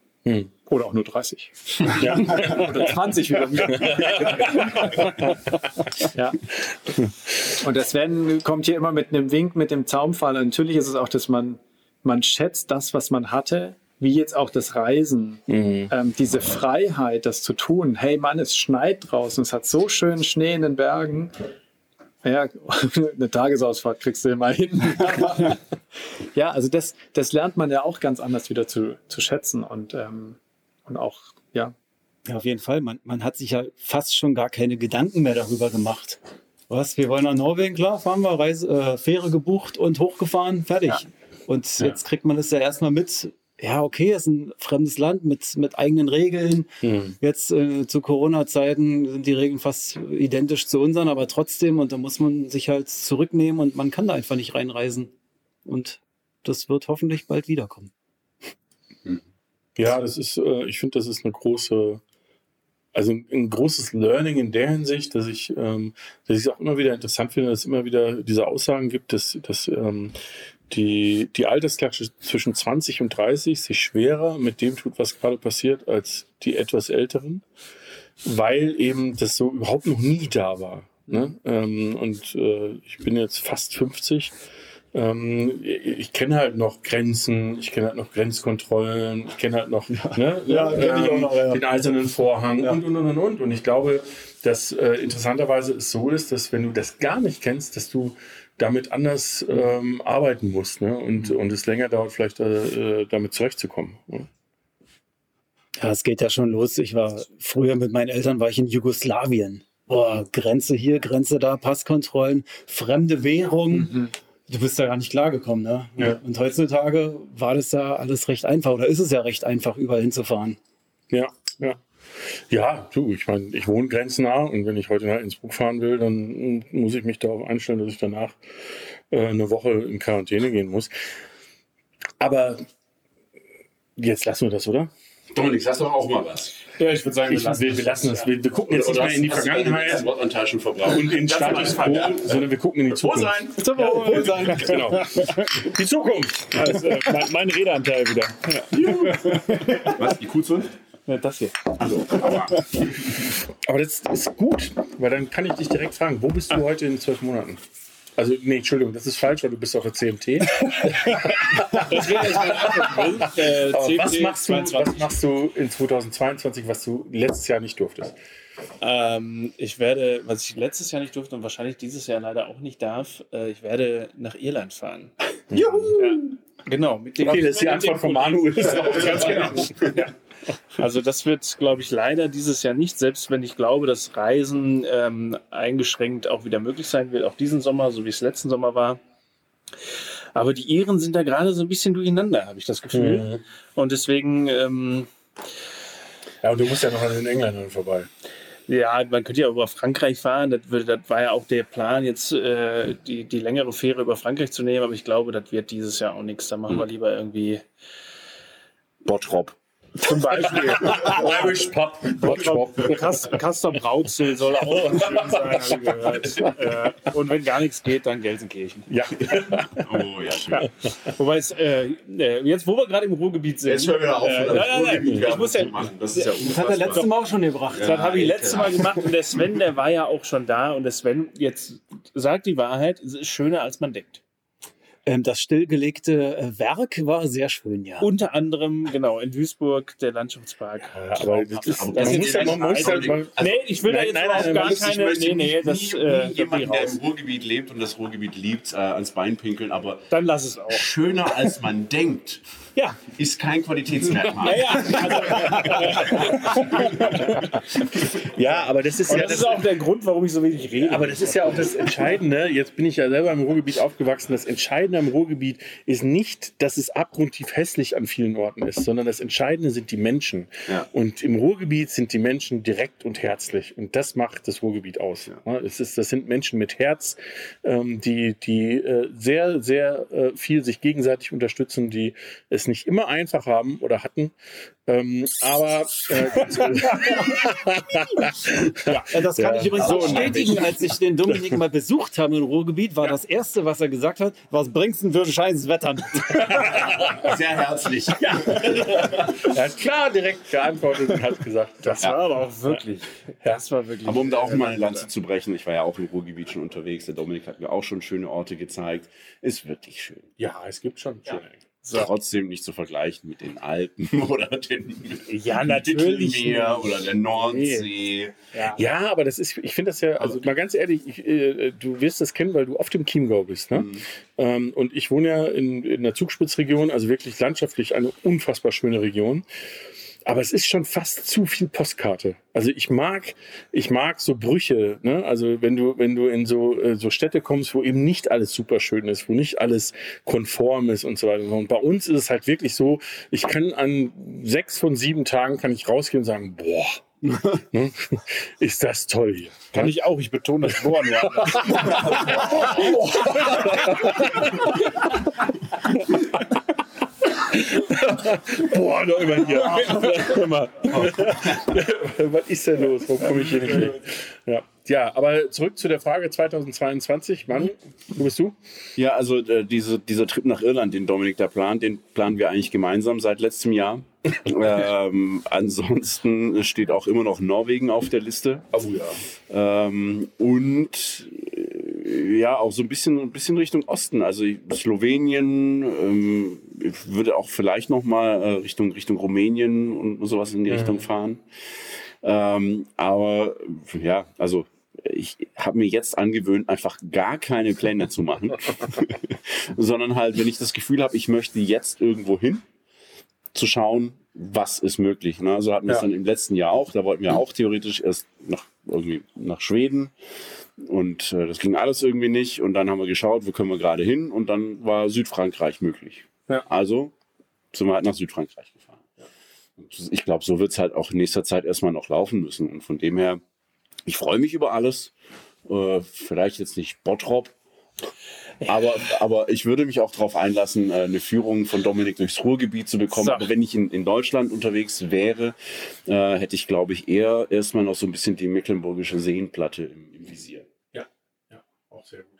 Oder auch nur 30. Oder 20 wieder. ja. Und der Sven kommt hier immer mit einem Wink, mit dem Zaumfall. Und natürlich ist es auch, dass man, man schätzt das, was man hatte, wie jetzt auch das Reisen. Ähm, diese Freiheit, das zu tun. Hey Mann, es schneit draußen, es hat so schön Schnee in den Bergen. Ja, eine Tagesausfahrt kriegst du immer hin. Ja, also das, das lernt man ja auch ganz anders wieder zu, zu schätzen und, ähm, und auch, ja, Ja, auf jeden Fall. Man, man hat sich ja fast schon gar keine Gedanken mehr darüber gemacht. Was? Wir wollen nach Norwegen, klar, fahren wir, Reise, äh, Fähre gebucht und hochgefahren, fertig. Und jetzt kriegt man es ja erstmal mit. Ja, okay, es ist ein fremdes Land mit, mit eigenen Regeln. Jetzt äh, zu Corona-Zeiten sind die Regeln fast identisch zu unseren, aber trotzdem, und da muss man sich halt zurücknehmen und man kann da einfach nicht reinreisen. Und das wird hoffentlich bald wiederkommen. Ja, das ist, äh, ich finde, das ist eine große, also ein, großes Learning in der Hinsicht, dass ich, ähm, dass ich es auch immer wieder interessant finde, dass es immer wieder diese Aussagen gibt, dass, dass ähm, die, die Altersklasse zwischen 20 und 30 sich schwerer mit dem tut, was gerade passiert, als die etwas Älteren, weil eben das so überhaupt noch nie da war. Ne? Ähm, und äh, ich bin jetzt fast 50. Ähm, ich ich kenne halt noch Grenzen, ich kenne halt noch Grenzkontrollen, ich kenne halt noch ne, Ja, kenn ich auch noch, ja. den eisernen Vorhang und, und, und, und, und. Und ich glaube, dass äh, interessanterweise es so ist, dass wenn du das gar nicht kennst, dass du damit anders ähm, arbeiten musst ne? und, und es länger dauert, vielleicht äh, äh, damit zurechtzukommen. Ne? Ja, es geht ja schon los. Ich war früher mit meinen Eltern war ich in Jugoslawien. Boah, Grenze hier, Grenze da, Passkontrollen, fremde Währung. Du bist da gar nicht klargekommen, ne? Ja. Und heutzutage war das da alles recht einfach oder ist es ja recht einfach, überall hinzufahren. Ja, ja. Ja, du, ich meine, ich wohne grenznah und wenn ich heute nach Innsbruck fahren will, dann muss ich mich darauf einstellen, dass ich danach äh, eine Woche in Quarantäne gehen muss. Aber jetzt lassen wir das, oder? Dominik, sagst doch auch mal was. Ja, ich würde sagen, Ich, wir, wir lassen das. Wir, wir gucken jetzt nicht mehr in die Vergangenheit Wortanteil schon verbraucht? und in Status quo, sondern wir gucken in die Zukunft. Zum Wohl sein. Genau. Die Zukunft. Also, äh, mein, mein Redeanteil wieder. Was, die Kuhzunft? Ja, das hier. Aber das ist gut, weil dann kann ich dich direkt fragen, wo bist du heute in zwölf Monaten? Also, nee, Entschuldigung, das ist falsch, weil du bist auf der CMT. Das wäre jetzt meine Antwort. Äh, Aber was CMT machst, du, 22. was machst du in 2022, was du letztes Jahr nicht durftest? Ähm, ich werde, was ich letztes Jahr nicht durfte und wahrscheinlich dieses Jahr leider auch nicht darf, äh, ich werde nach Irland fahren. Juhu! Ja, genau. Mit dem, Okay, das ist die Antwort von Manu. Ist auch ganz genau. Ja. Also das wird, glaube ich, leider dieses Jahr nicht, selbst wenn ich glaube, dass Reisen ähm, eingeschränkt auch wieder möglich sein wird, auch diesen Sommer, so wie es letzten Sommer war. Aber die Iren sind da gerade so ein bisschen durcheinander, habe ich das Gefühl. Und deswegen, ähm, ja, und du musst ja noch an den Engländern vorbei. ja, man könnte ja über Frankreich fahren. Das, würde, das war ja auch der Plan, jetzt äh, die, die längere Fähre über Frankreich zu nehmen. Aber ich glaube, das wird dieses Jahr auch nichts. Da machen wir lieber irgendwie Bottrop. Zum Beispiel. Irish Pub. Kas- Castor Brauxel soll auch schön sein, habe ich gehört. Und wenn gar nichts geht, dann Gelsenkirchen. Ja. Oh, ja, schön. Wobei es, äh, äh, jetzt, wo wir gerade im Ruhrgebiet sind. Jetzt hören wir auf, Äh, das nein, nein, nein. Ich muss ja, machen. Das ist ja Das hat er letztes Mal auch schon gebracht. Das habe ich letztes Mal gemacht und der Sven, der war ja auch schon da und der Sven jetzt sagt die Wahrheit, es ist schöner als man denkt. Ähm, das stillgelegte äh, Werk war sehr schön, ja. Unter anderem, genau, in Duisburg, der Landschaftspark. Aber das ist, Aber das muss ist ja, man muss also- halt mal, nee, ich will da Nein, jetzt nein, auch nein, gar Ich keine. möchte Nee, nee, nie, das nie, äh, nie da ich jemanden, der im Ruhrgebiet lebt und das Ruhrgebiet liebt, äh, ans Bein pinkeln, aber Dann lass es auch. schöner als man denkt, Ja, ist kein Qualitätsmerkmal. naja, ja, aber das ist und ja das ist auch der Grund, warum ich so wenig rede. Aber das ist ja auch das Entscheidende. Jetzt bin ich ja selber im Ruhrgebiet aufgewachsen. Das Entscheidende am Ruhrgebiet ist nicht, dass es abgrundtief hässlich an vielen Orten ist, sondern das Entscheidende sind die Menschen. Ja. Und im Ruhrgebiet sind die Menschen direkt und herzlich. Und das macht das Ruhrgebiet aus. Ja, Es ist, das sind Menschen mit Herz, ähm, die, die äh, sehr, sehr äh, viel sich gegenseitig unterstützen, die es nicht immer einfach haben oder hatten. Ähm, aber äh, Äh, Das kann Ja. ich übrigens So, bestätigen. Als ich den Dominik mal besucht habe im Ruhrgebiet, war das Erste, was er gesagt hat, was bringst du denn für ein scheißes Wetter mit? Sehr herzlich. er hat klar direkt geantwortet und hat gesagt, das war aber auch wirklich. Das war wirklich. Aber um da auch mal eine Lanze zu brechen, ich war ja auch im Ruhrgebiet schon unterwegs. Der Dominik hat mir auch schon schöne Orte gezeigt. Ist wirklich schön. ja, es gibt schon schöne Ecken. Trotzdem nicht zu vergleichen mit den Alpen oder den Ja, natürlich Mittelmeer nicht. oder der Nordsee. Ja, aber das ist, ich finde das ja, also mal ganz ehrlich, ich, äh, du wirst das kennen, weil du oft im Chiemgau bist. Ne? Ähm, und ich wohne ja in, in der Zugspitzregion, also wirklich landschaftlich eine unfassbar schöne Region. Aber es ist schon fast zu viel Postkarte. Also ich mag, ich mag so Brüche. Ne? Also wenn du, wenn du in so, äh, so Städte kommst, wo eben nicht alles super schön ist, wo nicht alles konform ist und so weiter. Und bei uns ist es halt wirklich so, ich kann an sechs von sieben Tagen kann ich rausgehen und sagen, boah, ne? ist das toll hier. Kann ich auch, ich betone das Bohren anders. Boah, noch immer hier. immer. Was ist denn los? Warum komme ich hier nicht hin? Ja. ja, aber zurück zu der Frage 2022. Mann, wo bist du? Ja, also äh, diese, dieser Trip nach Irland, den Dominik da plant, den planen wir eigentlich gemeinsam seit letztem Jahr. ähm, ansonsten steht auch immer noch Norwegen auf der Liste. Oh ja. Ähm, und ja, auch so ein bisschen, ein bisschen Richtung Osten. Also Slowenien, ähm, ich würde auch vielleicht noch mal äh, Richtung, Richtung Rumänien und sowas in die Richtung fahren. Ähm, aber ja, also ich habe mir jetzt angewöhnt, einfach gar keine Pläne zu machen, sondern halt, wenn ich das Gefühl habe, ich möchte jetzt irgendwo hin, zu schauen, was ist möglich. Ne? So hatten wir es Ja. dann im letzten Jahr auch. Da wollten wir auch theoretisch erst nach, irgendwie nach Schweden. Und äh, das ging alles irgendwie nicht. Und dann haben wir geschaut, wo können wir gerade hin. Und dann war Südfrankreich möglich. Ja. Also sind wir halt nach Südfrankreich gefahren. Und ich glaube, so wird es halt auch in nächster Zeit erstmal noch laufen müssen. Und von dem her, ich freue mich über alles. Äh, vielleicht jetzt nicht Bottrop. Aber, aber ich würde mich auch darauf einlassen, äh, eine Führung von Dominik durchs Ruhrgebiet zu bekommen. So. Aber wenn ich in, in Deutschland unterwegs wäre, äh, hätte ich, glaube ich, eher erstmal noch so ein bisschen die mecklenburgische Seenplatte im, im Visier. Auch sehr gut.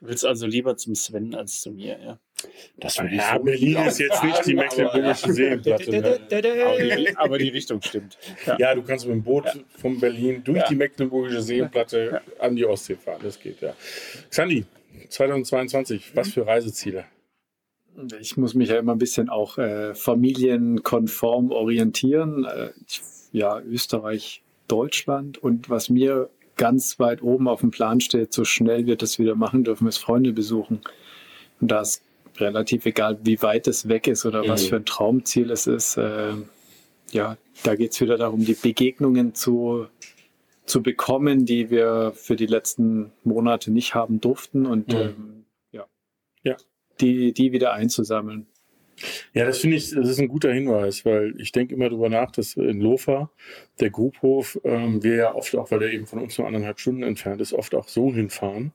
Du willst also lieber zum Sven als zu mir, ja. Das würde ich Ja, Berlin ist jetzt nicht die mecklenburgische Seenplatte. Ne? Aber die, Richtung stimmt. Ja. Ja, du kannst mit dem Boot von Berlin durch die mecklenburgische Seenplatte an die Ostsee fahren. Das geht, ja. Xandi, 2022, was für Reiseziele? Ich muss mich ja immer ein bisschen auch äh, familienkonform orientieren. Äh, ich, ja, Österreich, Deutschland. Und was mir ganz weit oben auf dem Plan steht, so schnell wir das wieder machen dürfen, ist Freunde besuchen. Und da ist relativ egal, wie weit es weg ist oder was Mhm. für ein Traumziel es ist. Äh, ja, da geht es wieder darum, die Begegnungen zu, zu bekommen, die wir für die letzten Monate nicht haben durften. Und Mhm. ähm, ja, Ja. die, die wieder einzusammeln. Ja, das finde ich, das ist ein guter Hinweis, weil ich denke immer darüber nach, dass in Lofa, der Grubhof, ähm, wir ja oft auch, weil der eben von uns nur anderthalb Stunden entfernt ist, oft auch so hinfahren.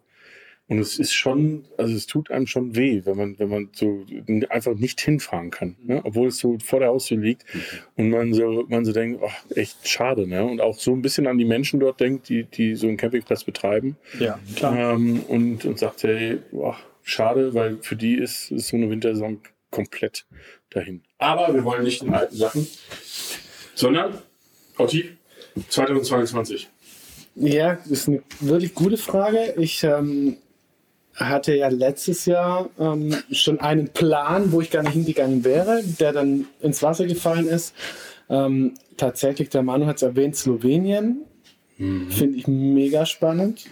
Und es ist schon, also es tut einem schon weh, wenn man, wenn man so einfach nicht hinfahren kann, ne? obwohl es so vor der Haustür liegt und man so, man so denkt, oh, echt schade, ne? Und auch so ein bisschen an die Menschen dort denkt, die, die so einen Campingplatz betreiben. Ja, klar. Ähm, und, und sagt, hey, boah, schade, weil für die ist, ist so eine Wintersaison komplett dahin. Aber wir wollen nicht in alten Sachen, sondern, Otti, 2022. Ja, das ist eine wirklich gute Frage. Ich ähm, hatte ja letztes Jahr ähm, schon einen Plan, wo ich gerne hingegangen wäre, der dann ins Wasser gefallen ist. Ähm, tatsächlich, der Manu hat es erwähnt, Slowenien. Finde ich mega spannend.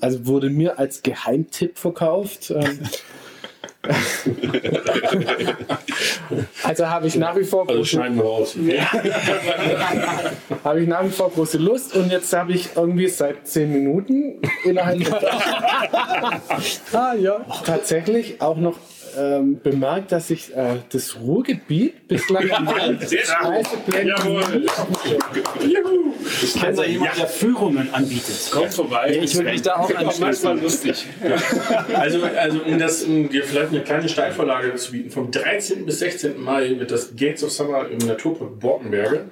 Also wurde mir als Geheimtipp verkauft. Also habe ich nach wie vor Also große, schneiden wir raus. habe ich nach wie vor große Lust und jetzt habe ich irgendwie seit zehn Minuten innerhalb Ah, ja. tatsächlich auch noch ähm, bemerkt, dass ich äh, das Ruhrgebiet bislang am Reiseplänen Ich kenne da jemanden, der Führungen anbietet. Kommt vorbei. Ich will mich da auch anschließen. lustig. Also, also um, das, um dir vielleicht eine kleine Steilvorlage zu bieten, vom 13. bis 16. Mai wird das Gates of Summer im Naturpark Borkenberge.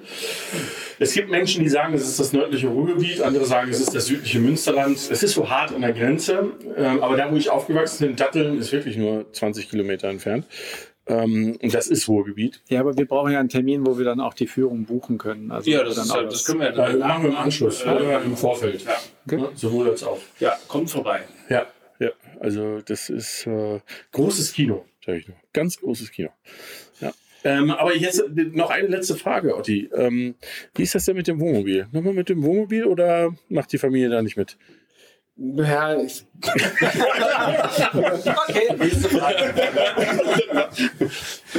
Es gibt Menschen, die sagen, es ist das nördliche Ruhrgebiet, andere sagen, es ist das südliche Münsterland. Es ist so hart an der Grenze, ähm, aber da, wo ich aufgewachsen bin, Datteln, ist wirklich nur 20 Kilometer entfernt. Ähm, und das ist Ruhrgebiet. Ja, aber wir brauchen ja einen Termin, wo wir dann auch die Führung buchen können. Also Ja, das, dann halt- das können wir ja Da dann machen wir im Anschluss oder im Vorfeld. Ja. Ja, sowohl als auch. ja, kommt vorbei. Ja, ja. Also das ist äh, großes Kino, sage ich nur. Ganz großes Kino. Ja. Ähm, aber jetzt noch eine letzte Frage, Otti. Ähm, wie ist das denn mit dem Wohnmobil? Nochmal mit dem Wohnmobil oder macht die Familie da nicht mit? Ja, ich, Okay, nächste Frage.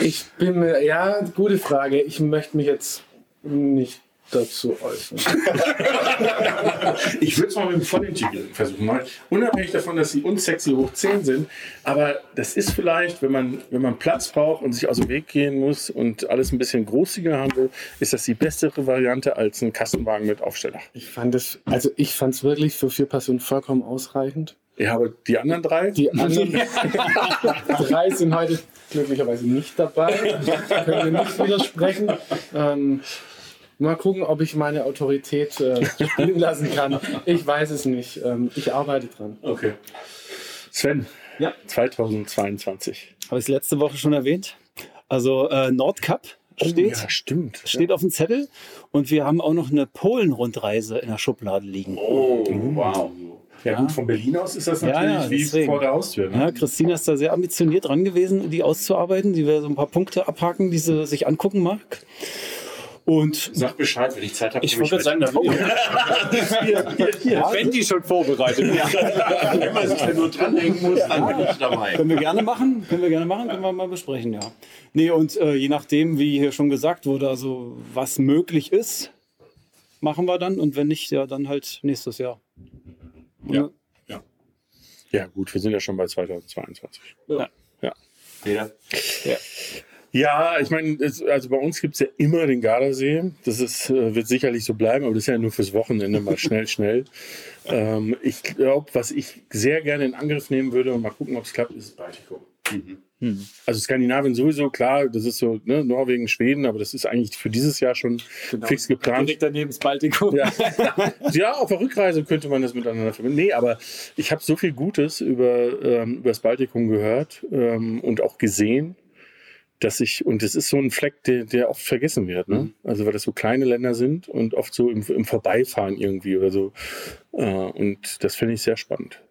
ich bin mir, ja, gute Frage. Ich möchte mich jetzt nicht dazu äußern. Ich würde es mal mit dem Vollintegrierten versuchen. Mal unabhängig davon, dass sie unsexy hoch 10 sind. Aber das ist vielleicht, wenn man, wenn man Platz braucht und sich aus dem Weg gehen muss und alles ein bisschen großzügiger haben will, ist das die bessere Variante als ein Kastenwagen mit Aufsteller. Ich fand es, also ich fand es wirklich für vier Personen vollkommen ausreichend. Ja, aber die anderen drei? Die anderen drei sind heute glücklicherweise nicht dabei. Können wir nicht widersprechen. Ähm, mal gucken, ob ich meine Autorität äh, spielen lassen kann. Ich weiß es nicht. Ähm, ich arbeite dran. Okay. Sven, Ja. 2022. Habe ich es letzte Woche schon erwähnt? Also äh, Nordcup steht, Ja, stimmt. steht auf dem Zettel und wir haben auch noch eine Polen-Rundreise in der Schublade liegen. Oh, wow. Ja, gut, von Berlin aus ist das Ja, natürlich ja, wie deswegen. vor der Haustür. Ne? Ja, Christina ist da sehr ambitioniert dran gewesen, die auszuarbeiten. Die will so ein paar Punkte abhaken, die sie sich angucken mag. Und Sag Bescheid, wenn ich Zeit habe. ich wollte gerade sagen, da Wenn die schon vorbereitet wenn man sich da nur dranhängen muss, dann bin ich dabei. Können wir gerne machen, können wir gerne machen, können wir mal besprechen, ja. Nee, und äh, je nachdem, wie hier schon gesagt wurde, also was möglich ist, machen wir dann und wenn nicht, ja, dann halt nächstes Jahr. Ja. Ja. ja, gut, wir sind ja schon bei 2022. Ja. Ja. Jeder. Ja, ich meine, also bei uns gibt es ja immer den Gardasee. Das ist, äh, wird sicherlich so bleiben, aber das ist ja nur fürs Wochenende mal schnell, schnell. Ähm, ich glaube, was ich sehr gerne in Angriff nehmen würde und mal gucken, ob es klappt, ist Baltikum. Also Skandinavien sowieso, klar, das ist so ne, Norwegen, Schweden, aber das ist eigentlich für dieses Jahr schon fix geplant. Direkt daneben das Baltikum. Ja. ja, auf der Rückreise könnte man das miteinander verbinden. Nee, aber ich habe so viel Gutes über, ähm, über das Baltikum gehört ähm, und auch gesehen, dass ich, und es ist so ein Fleck, der, der oft vergessen wird, ne? Also weil das so kleine Länder sind und oft so im, im Vorbeifahren irgendwie oder so. Äh, und das finde ich sehr spannend.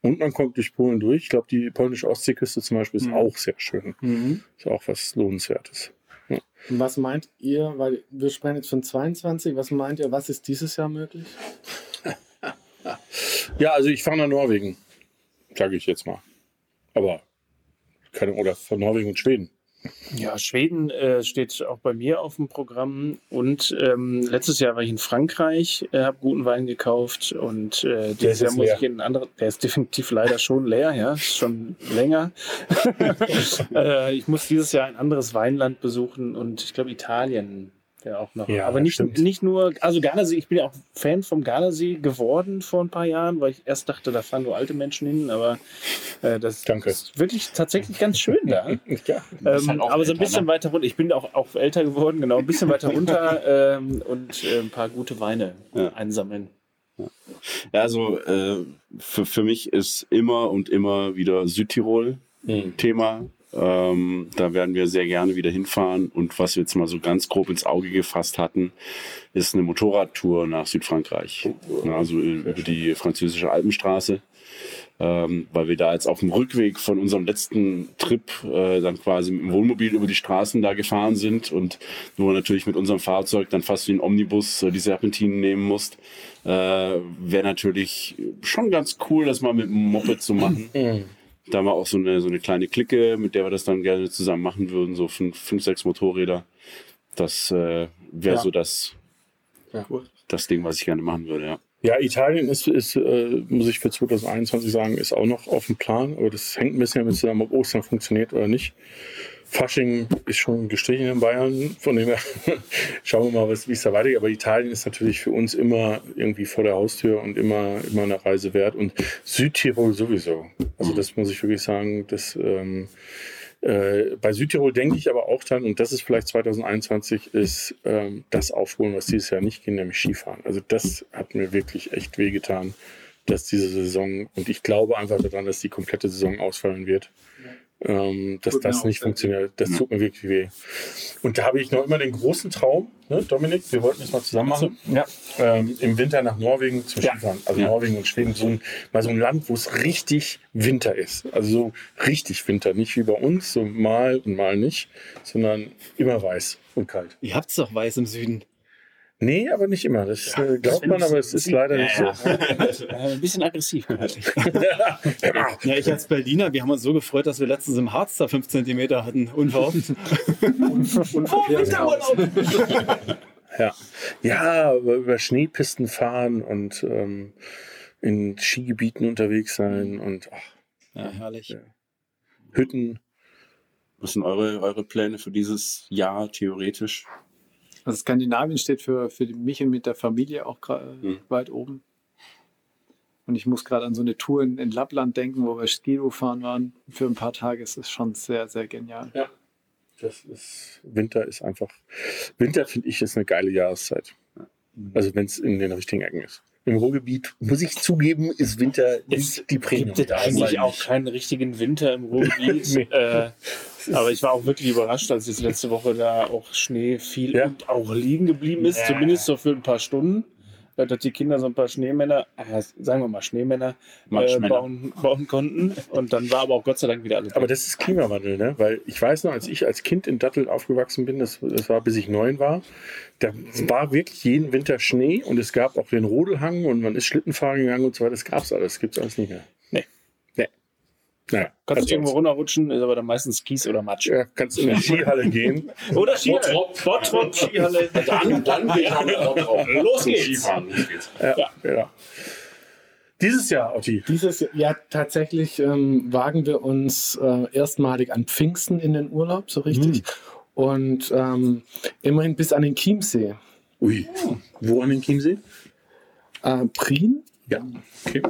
Und man kommt durch Polen durch. Ich glaube, die polnische Ostseeküste zum Beispiel ist auch sehr schön. Ist auch was Lohnenswertes. Und was meint ihr, weil wir sprechen jetzt von 22, was meint ihr, was ist dieses Jahr möglich? Ja, also ich fahre nach Norwegen, sage ich jetzt mal. Aber keine oder von Norwegen und Schweden. Ja, Schweden äh, steht auch bei mir auf dem Programm. Und ähm, letztes Jahr war ich in Frankreich, äh, habe guten Wein gekauft und äh, dieses Jahr muss leer. ich in einen anderen. Der ist definitiv leider schon leer, ja, schon länger. äh, ich muss dieses Jahr ein anderes Weinland besuchen und ich glaube Italien ja auch noch. Ja, Aber nicht, stimmt. nicht nur, also Gardasee, ich bin ja auch Fan vom Gardasee geworden vor ein paar Jahren, weil ich erst dachte, da fahren nur alte Menschen hin, aber äh, das Danke. ist wirklich tatsächlich ganz schön da. Ja. Ähm, halt aber so ein bisschen ne? weiter runter. Ich bin auch, auch älter geworden, genau, ein bisschen weiter runter ähm, und äh, ein paar gute Weine Ja. einsammeln. Ja, also äh, für, für mich ist immer und immer wieder Südtirol Thema. Ähm, da werden wir sehr gerne wieder hinfahren. Und was wir jetzt mal so ganz grob ins Auge gefasst hatten, ist eine Motorradtour nach Südfrankreich. Also über die französische Alpenstraße. Ähm, weil wir da jetzt auf dem Rückweg von unserem letzten Trip äh, dann quasi mit dem Wohnmobil über die Straßen da gefahren sind und du natürlich mit unserem Fahrzeug dann fast wie ein Omnibus äh, die Serpentinen nehmen musst, äh, wäre natürlich schon ganz cool, das mal mit dem Moped zu machen. Da wir auch so eine, so eine kleine Clique, mit der wir das dann gerne zusammen machen würden, so fünf, fünf sechs Motorräder. Das äh, wäre Ja. so das, das Ding, was ich gerne machen würde, ja. Ja, Italien ist, ist äh, muss ich für 2021 sagen, ist auch noch auf dem Plan, aber das hängt ein bisschen damit zusammen, ob Ostern funktioniert oder nicht. Fasching ist schon gestrichen in Bayern, von dem her schauen wir mal, wie es da weitergeht. Aber Italien ist natürlich für uns immer irgendwie vor der Haustür und immer, immer eine Reise wert. Und Südtirol sowieso. Also das muss ich wirklich sagen, das ähm, äh, bei Südtirol denke ich aber auch dann, und das ist vielleicht 2021, ist ähm, das Aufholen, was dieses Jahr nicht ging, nämlich Skifahren. Also das hat mir wirklich echt wehgetan, dass diese Saison, und ich glaube einfach daran, dass die komplette Saison ausfallen wird, ähm, dass Tut das nicht funktioniert. Das tut mir wirklich weh. Und da habe ich noch immer den großen Traum, ne, Dominik, wir wollten das mal zusammen machen, Ja. ähm, im Winter nach Norwegen zum Ja. Skifahren. Also Ja. Norwegen und Schweden, so ein, mal so ein Land, wo es richtig Winter ist. Also so richtig Winter, nicht wie bei uns, so mal und mal nicht, sondern immer weiß und kalt. Ihr habt's doch weiß im Süden. Nee, aber nicht immer. Das äh, glaubt man, aber es ist leider nicht so. Äh, ein bisschen aggressiv. Ja, ich als Berliner, wir haben uns so gefreut, dass wir letztens im Harz da 5 cm hatten. Unverhofft. Ja, ja aber über Schneepisten fahren und ähm, in Skigebieten unterwegs sein und ach, Ja, herrlich. Hütten. Was sind eure, eure Pläne für dieses Jahr theoretisch? Also Skandinavien steht für, für mich und mit der Familie auch Mhm. weit oben. Und ich muss gerade an so eine Tour in, in Lappland denken, wo wir Skido fahren waren für ein paar Tage. Es ist schon sehr, sehr genial. Das ist, Winter ist einfach, Winter finde ich ist eine geile Jahreszeit. Also wenn es in den richtigen Ecken ist. Im Ruhrgebiet, muss ich zugeben, ist Winter Es nicht die Premium. gibt es eigentlich auch keinen richtigen Winter im Ruhrgebiet. Nee. äh, aber ich war auch wirklich überrascht, als jetzt letzte Woche da auch Schnee fiel Ja. und auch liegen geblieben ist, Ja. zumindest so für ein paar Stunden. Dass die Kinder so ein paar Schneemänner, äh, sagen wir mal Schneemänner, äh, bauen, bauen konnten. Und dann war aber auch Gott sei Dank wieder alles. Aber das ist Klimawandel, ne? Weil ich weiß noch, als ich als Kind in Datteln aufgewachsen bin, das, das war bis ich neun war, da war wirklich jeden Winter Schnee und es gab auch den Rodelhang und man ist Schlittenfahren gegangen und so weiter. Das gab's alles, das gibt's alles nicht mehr. Naja, Kannst also du irgendwo runterrutschen, ist aber dann meistens Kies oder Matsch. Ja, kannst in die Skihalle gehen. Oder Skihalle. Bottrop, Skihalle. Dann, dann geht man drauf. Los geht's. Skifahren. Ja, ja. Dieses Jahr, Otti. Dieses ja tatsächlich ähm, wagen wir uns äh, erstmalig an Pfingsten in den Urlaub, so richtig. Und ähm, immerhin bis an den Chiemsee. Ui. Wo an den Chiemsee? Äh, Prien. Ja. Okay.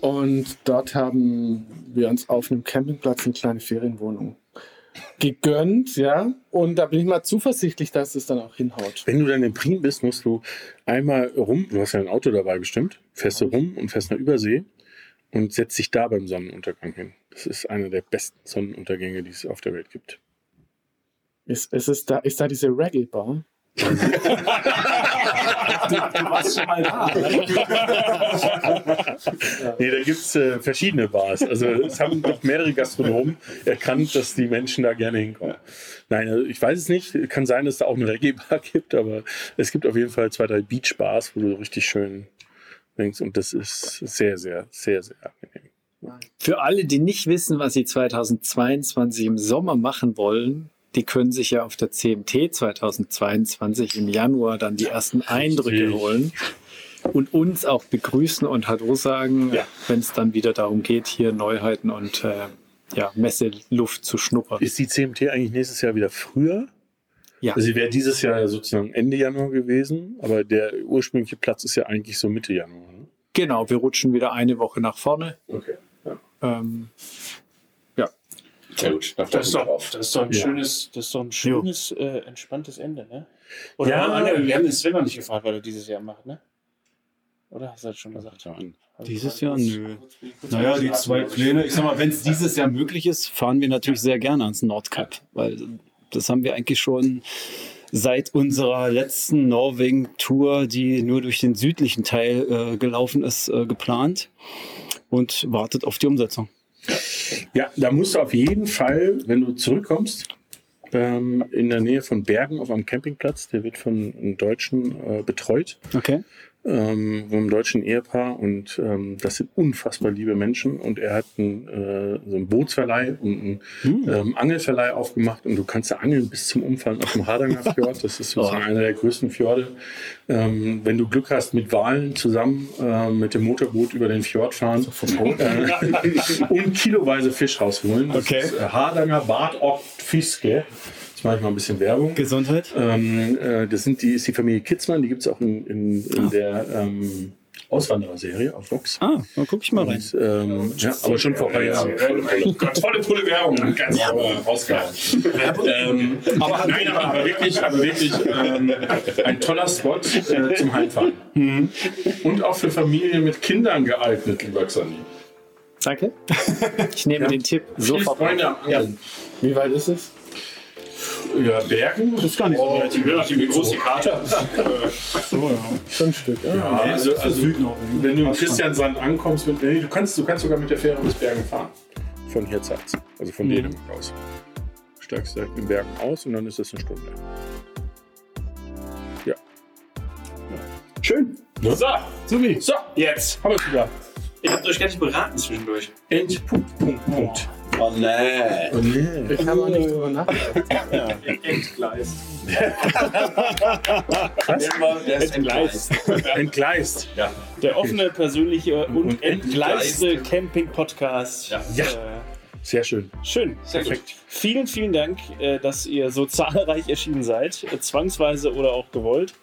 Und dort haben wir uns auf einem Campingplatz eine kleine Ferienwohnung gegönnt, ja. Und da bin ich mal zuversichtlich, dass es dann auch hinhaut. Wenn du dann in Prien bist, musst du einmal rum, du hast ja ein Auto dabei bestimmt, fährst du rum und fährst nach Übersee und setzt dich da beim Sonnenuntergang hin. Das ist einer der besten Sonnenuntergänge, die es auf der Welt gibt. Ist, ist, es da, ist da diese Reggae-Bar? Nee, da gibt es äh, verschiedene Bars. Also es haben doch mehrere Gastronomen erkannt, dass die Menschen da gerne hinkommen. Nein, also ich weiß es nicht. Kann sein, dass es da auch eine Reggae-Bar gibt, aber es gibt auf jeden Fall zwei, drei Beach-Bars, wo du richtig schön denkst. Und das ist sehr, sehr, sehr, sehr angenehm. Für alle, die nicht wissen, was sie 2022 im Sommer machen wollen, die können sich ja auf der CMT 2022 im Januar dann die ersten Eindrücke holen und uns auch begrüßen und Hallo sagen, Ja. wenn es dann wieder darum geht, hier Neuheiten und äh, ja, Messeluft zu schnuppern. Ist die CMT eigentlich nächstes Jahr wieder früher? Ja. Also sie wäre dieses Jahr sozusagen Ende Januar gewesen, aber der ursprüngliche Platz ist ja eigentlich so Mitte Januar. Ne? Genau, wir rutschen wieder eine Woche nach vorne. Okay. Ja. Ähm, Sehr gut. Da Das ist doch, drauf. das ist doch ein Ja. schönes, das ist doch ein schönes, äh, entspanntes Ende, ne? Oder Ja. ah, ne, wir haben den Sven noch nicht gefragt, weil er dieses Jahr macht, ne? Oder hast du das schon gesagt? Dieses Jahr? Nö. Naja, die zwei Pläne. Ich sag mal, wenn es dieses Jahr möglich ist, fahren wir natürlich sehr gerne ans Nordkap, weil das haben wir eigentlich schon seit unserer letzten Norwegen-Tour, die nur durch den südlichen Teil äh, gelaufen ist, äh, geplant und wartet auf die Umsetzung. Ja, da musst du auf jeden Fall, wenn du zurückkommst, ähm, in der Nähe von Bergen auf einem Campingplatz, der wird von einem Deutschen äh, betreut, Okay. Ähm, einem deutschen Ehepaar und ähm, das sind unfassbar liebe Menschen und er hat einen, äh, so einen Bootsverleih und einen ähm, Angelverleih aufgemacht und du kannst da angeln bis zum Umfallen auf dem Hardanger Fjord, das ist sozusagen einer der größten Fjorde. Ähm, wenn du Glück hast, mit Walen zusammen äh, mit dem Motorboot über den Fjord fahren äh, und kiloweise Fisch rausholen. Das Okay. ist, äh, Hardanger Bad Fiske. Jetzt mache ich mal ein bisschen Werbung. Gesundheit? Ähm, äh, das sind die, ist die Familie Kitzmann, die gibt es auch in, in, in der ähm, Auswanderer-Serie auf Vox. Ah, dann guck ich mal rein. Und, ähm, ja, aber schon vor drei Jahren. Tolle, tolle Werbung. Ganz Ja, rausgehauen. ähm, aber, nein, aber, aber wirklich, aber wirklich ähm, ein toller Spot äh, zum Heimfahren. Und auch für Familien mit Kindern geeignet, lieber Xandi. danke. Ich nehme den Tipp sofort. Freunde am Angeln. Wie weit ist es? Ja, Bergen. Das ist gar nicht so Je nachdem, wie groß die Karte Schon ein Stück. Ja. Ja, also, also wenn du in Christiansand ankommst, mit, nee, du, kannst, du kannst sogar mit der Fähre bis Bergen fahren. Von Hirzarz. Also von Dänemark aus. Steigst direkt in Bergen aus und dann ist es eine Stunde. Ja. Schön. So, Subi. so, jetzt. Haben wir es wieder. Ihr habt euch gar nicht beraten zwischendurch. Endpunkt, Punkt, Punkt. Oh nee. Oh nee. Ich habe auch nicht drüber nachgedacht. Entgleist. Der ist entgleist. Entgleist. Der offene, persönliche und, Und entgleiste Camping-Podcast. Ja. Ja. Sehr schön. Schön. Perfekt. Vielen, vielen Dank, äh, dass ihr so zahlreich erschienen seid, äh, zwangsweise oder auch gewollt.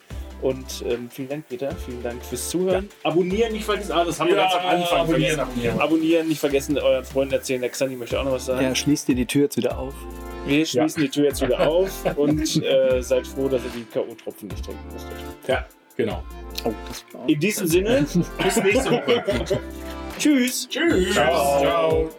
Und ähm, vielen Dank, Peter. Vielen Dank fürs Zuhören. Abonnieren nicht vergessen. Ah, das haben wir Ja, ganz am Anfang abonnieren, vergessen. abonnieren. Abonnieren nicht vergessen, euren Freunden erzählen. Der Xandi möchte auch noch was sagen. Ja, schließt dir die Tür jetzt wieder auf. Wir schließen die Tür jetzt wieder auf und äh, seid froh, dass ihr die K.O.-Tropfen nicht trinken musstet. Ja, genau. Oh, In diesem Sinne, bis nächste Woche. Tschüss. Tschüss. Ciao. Ciao.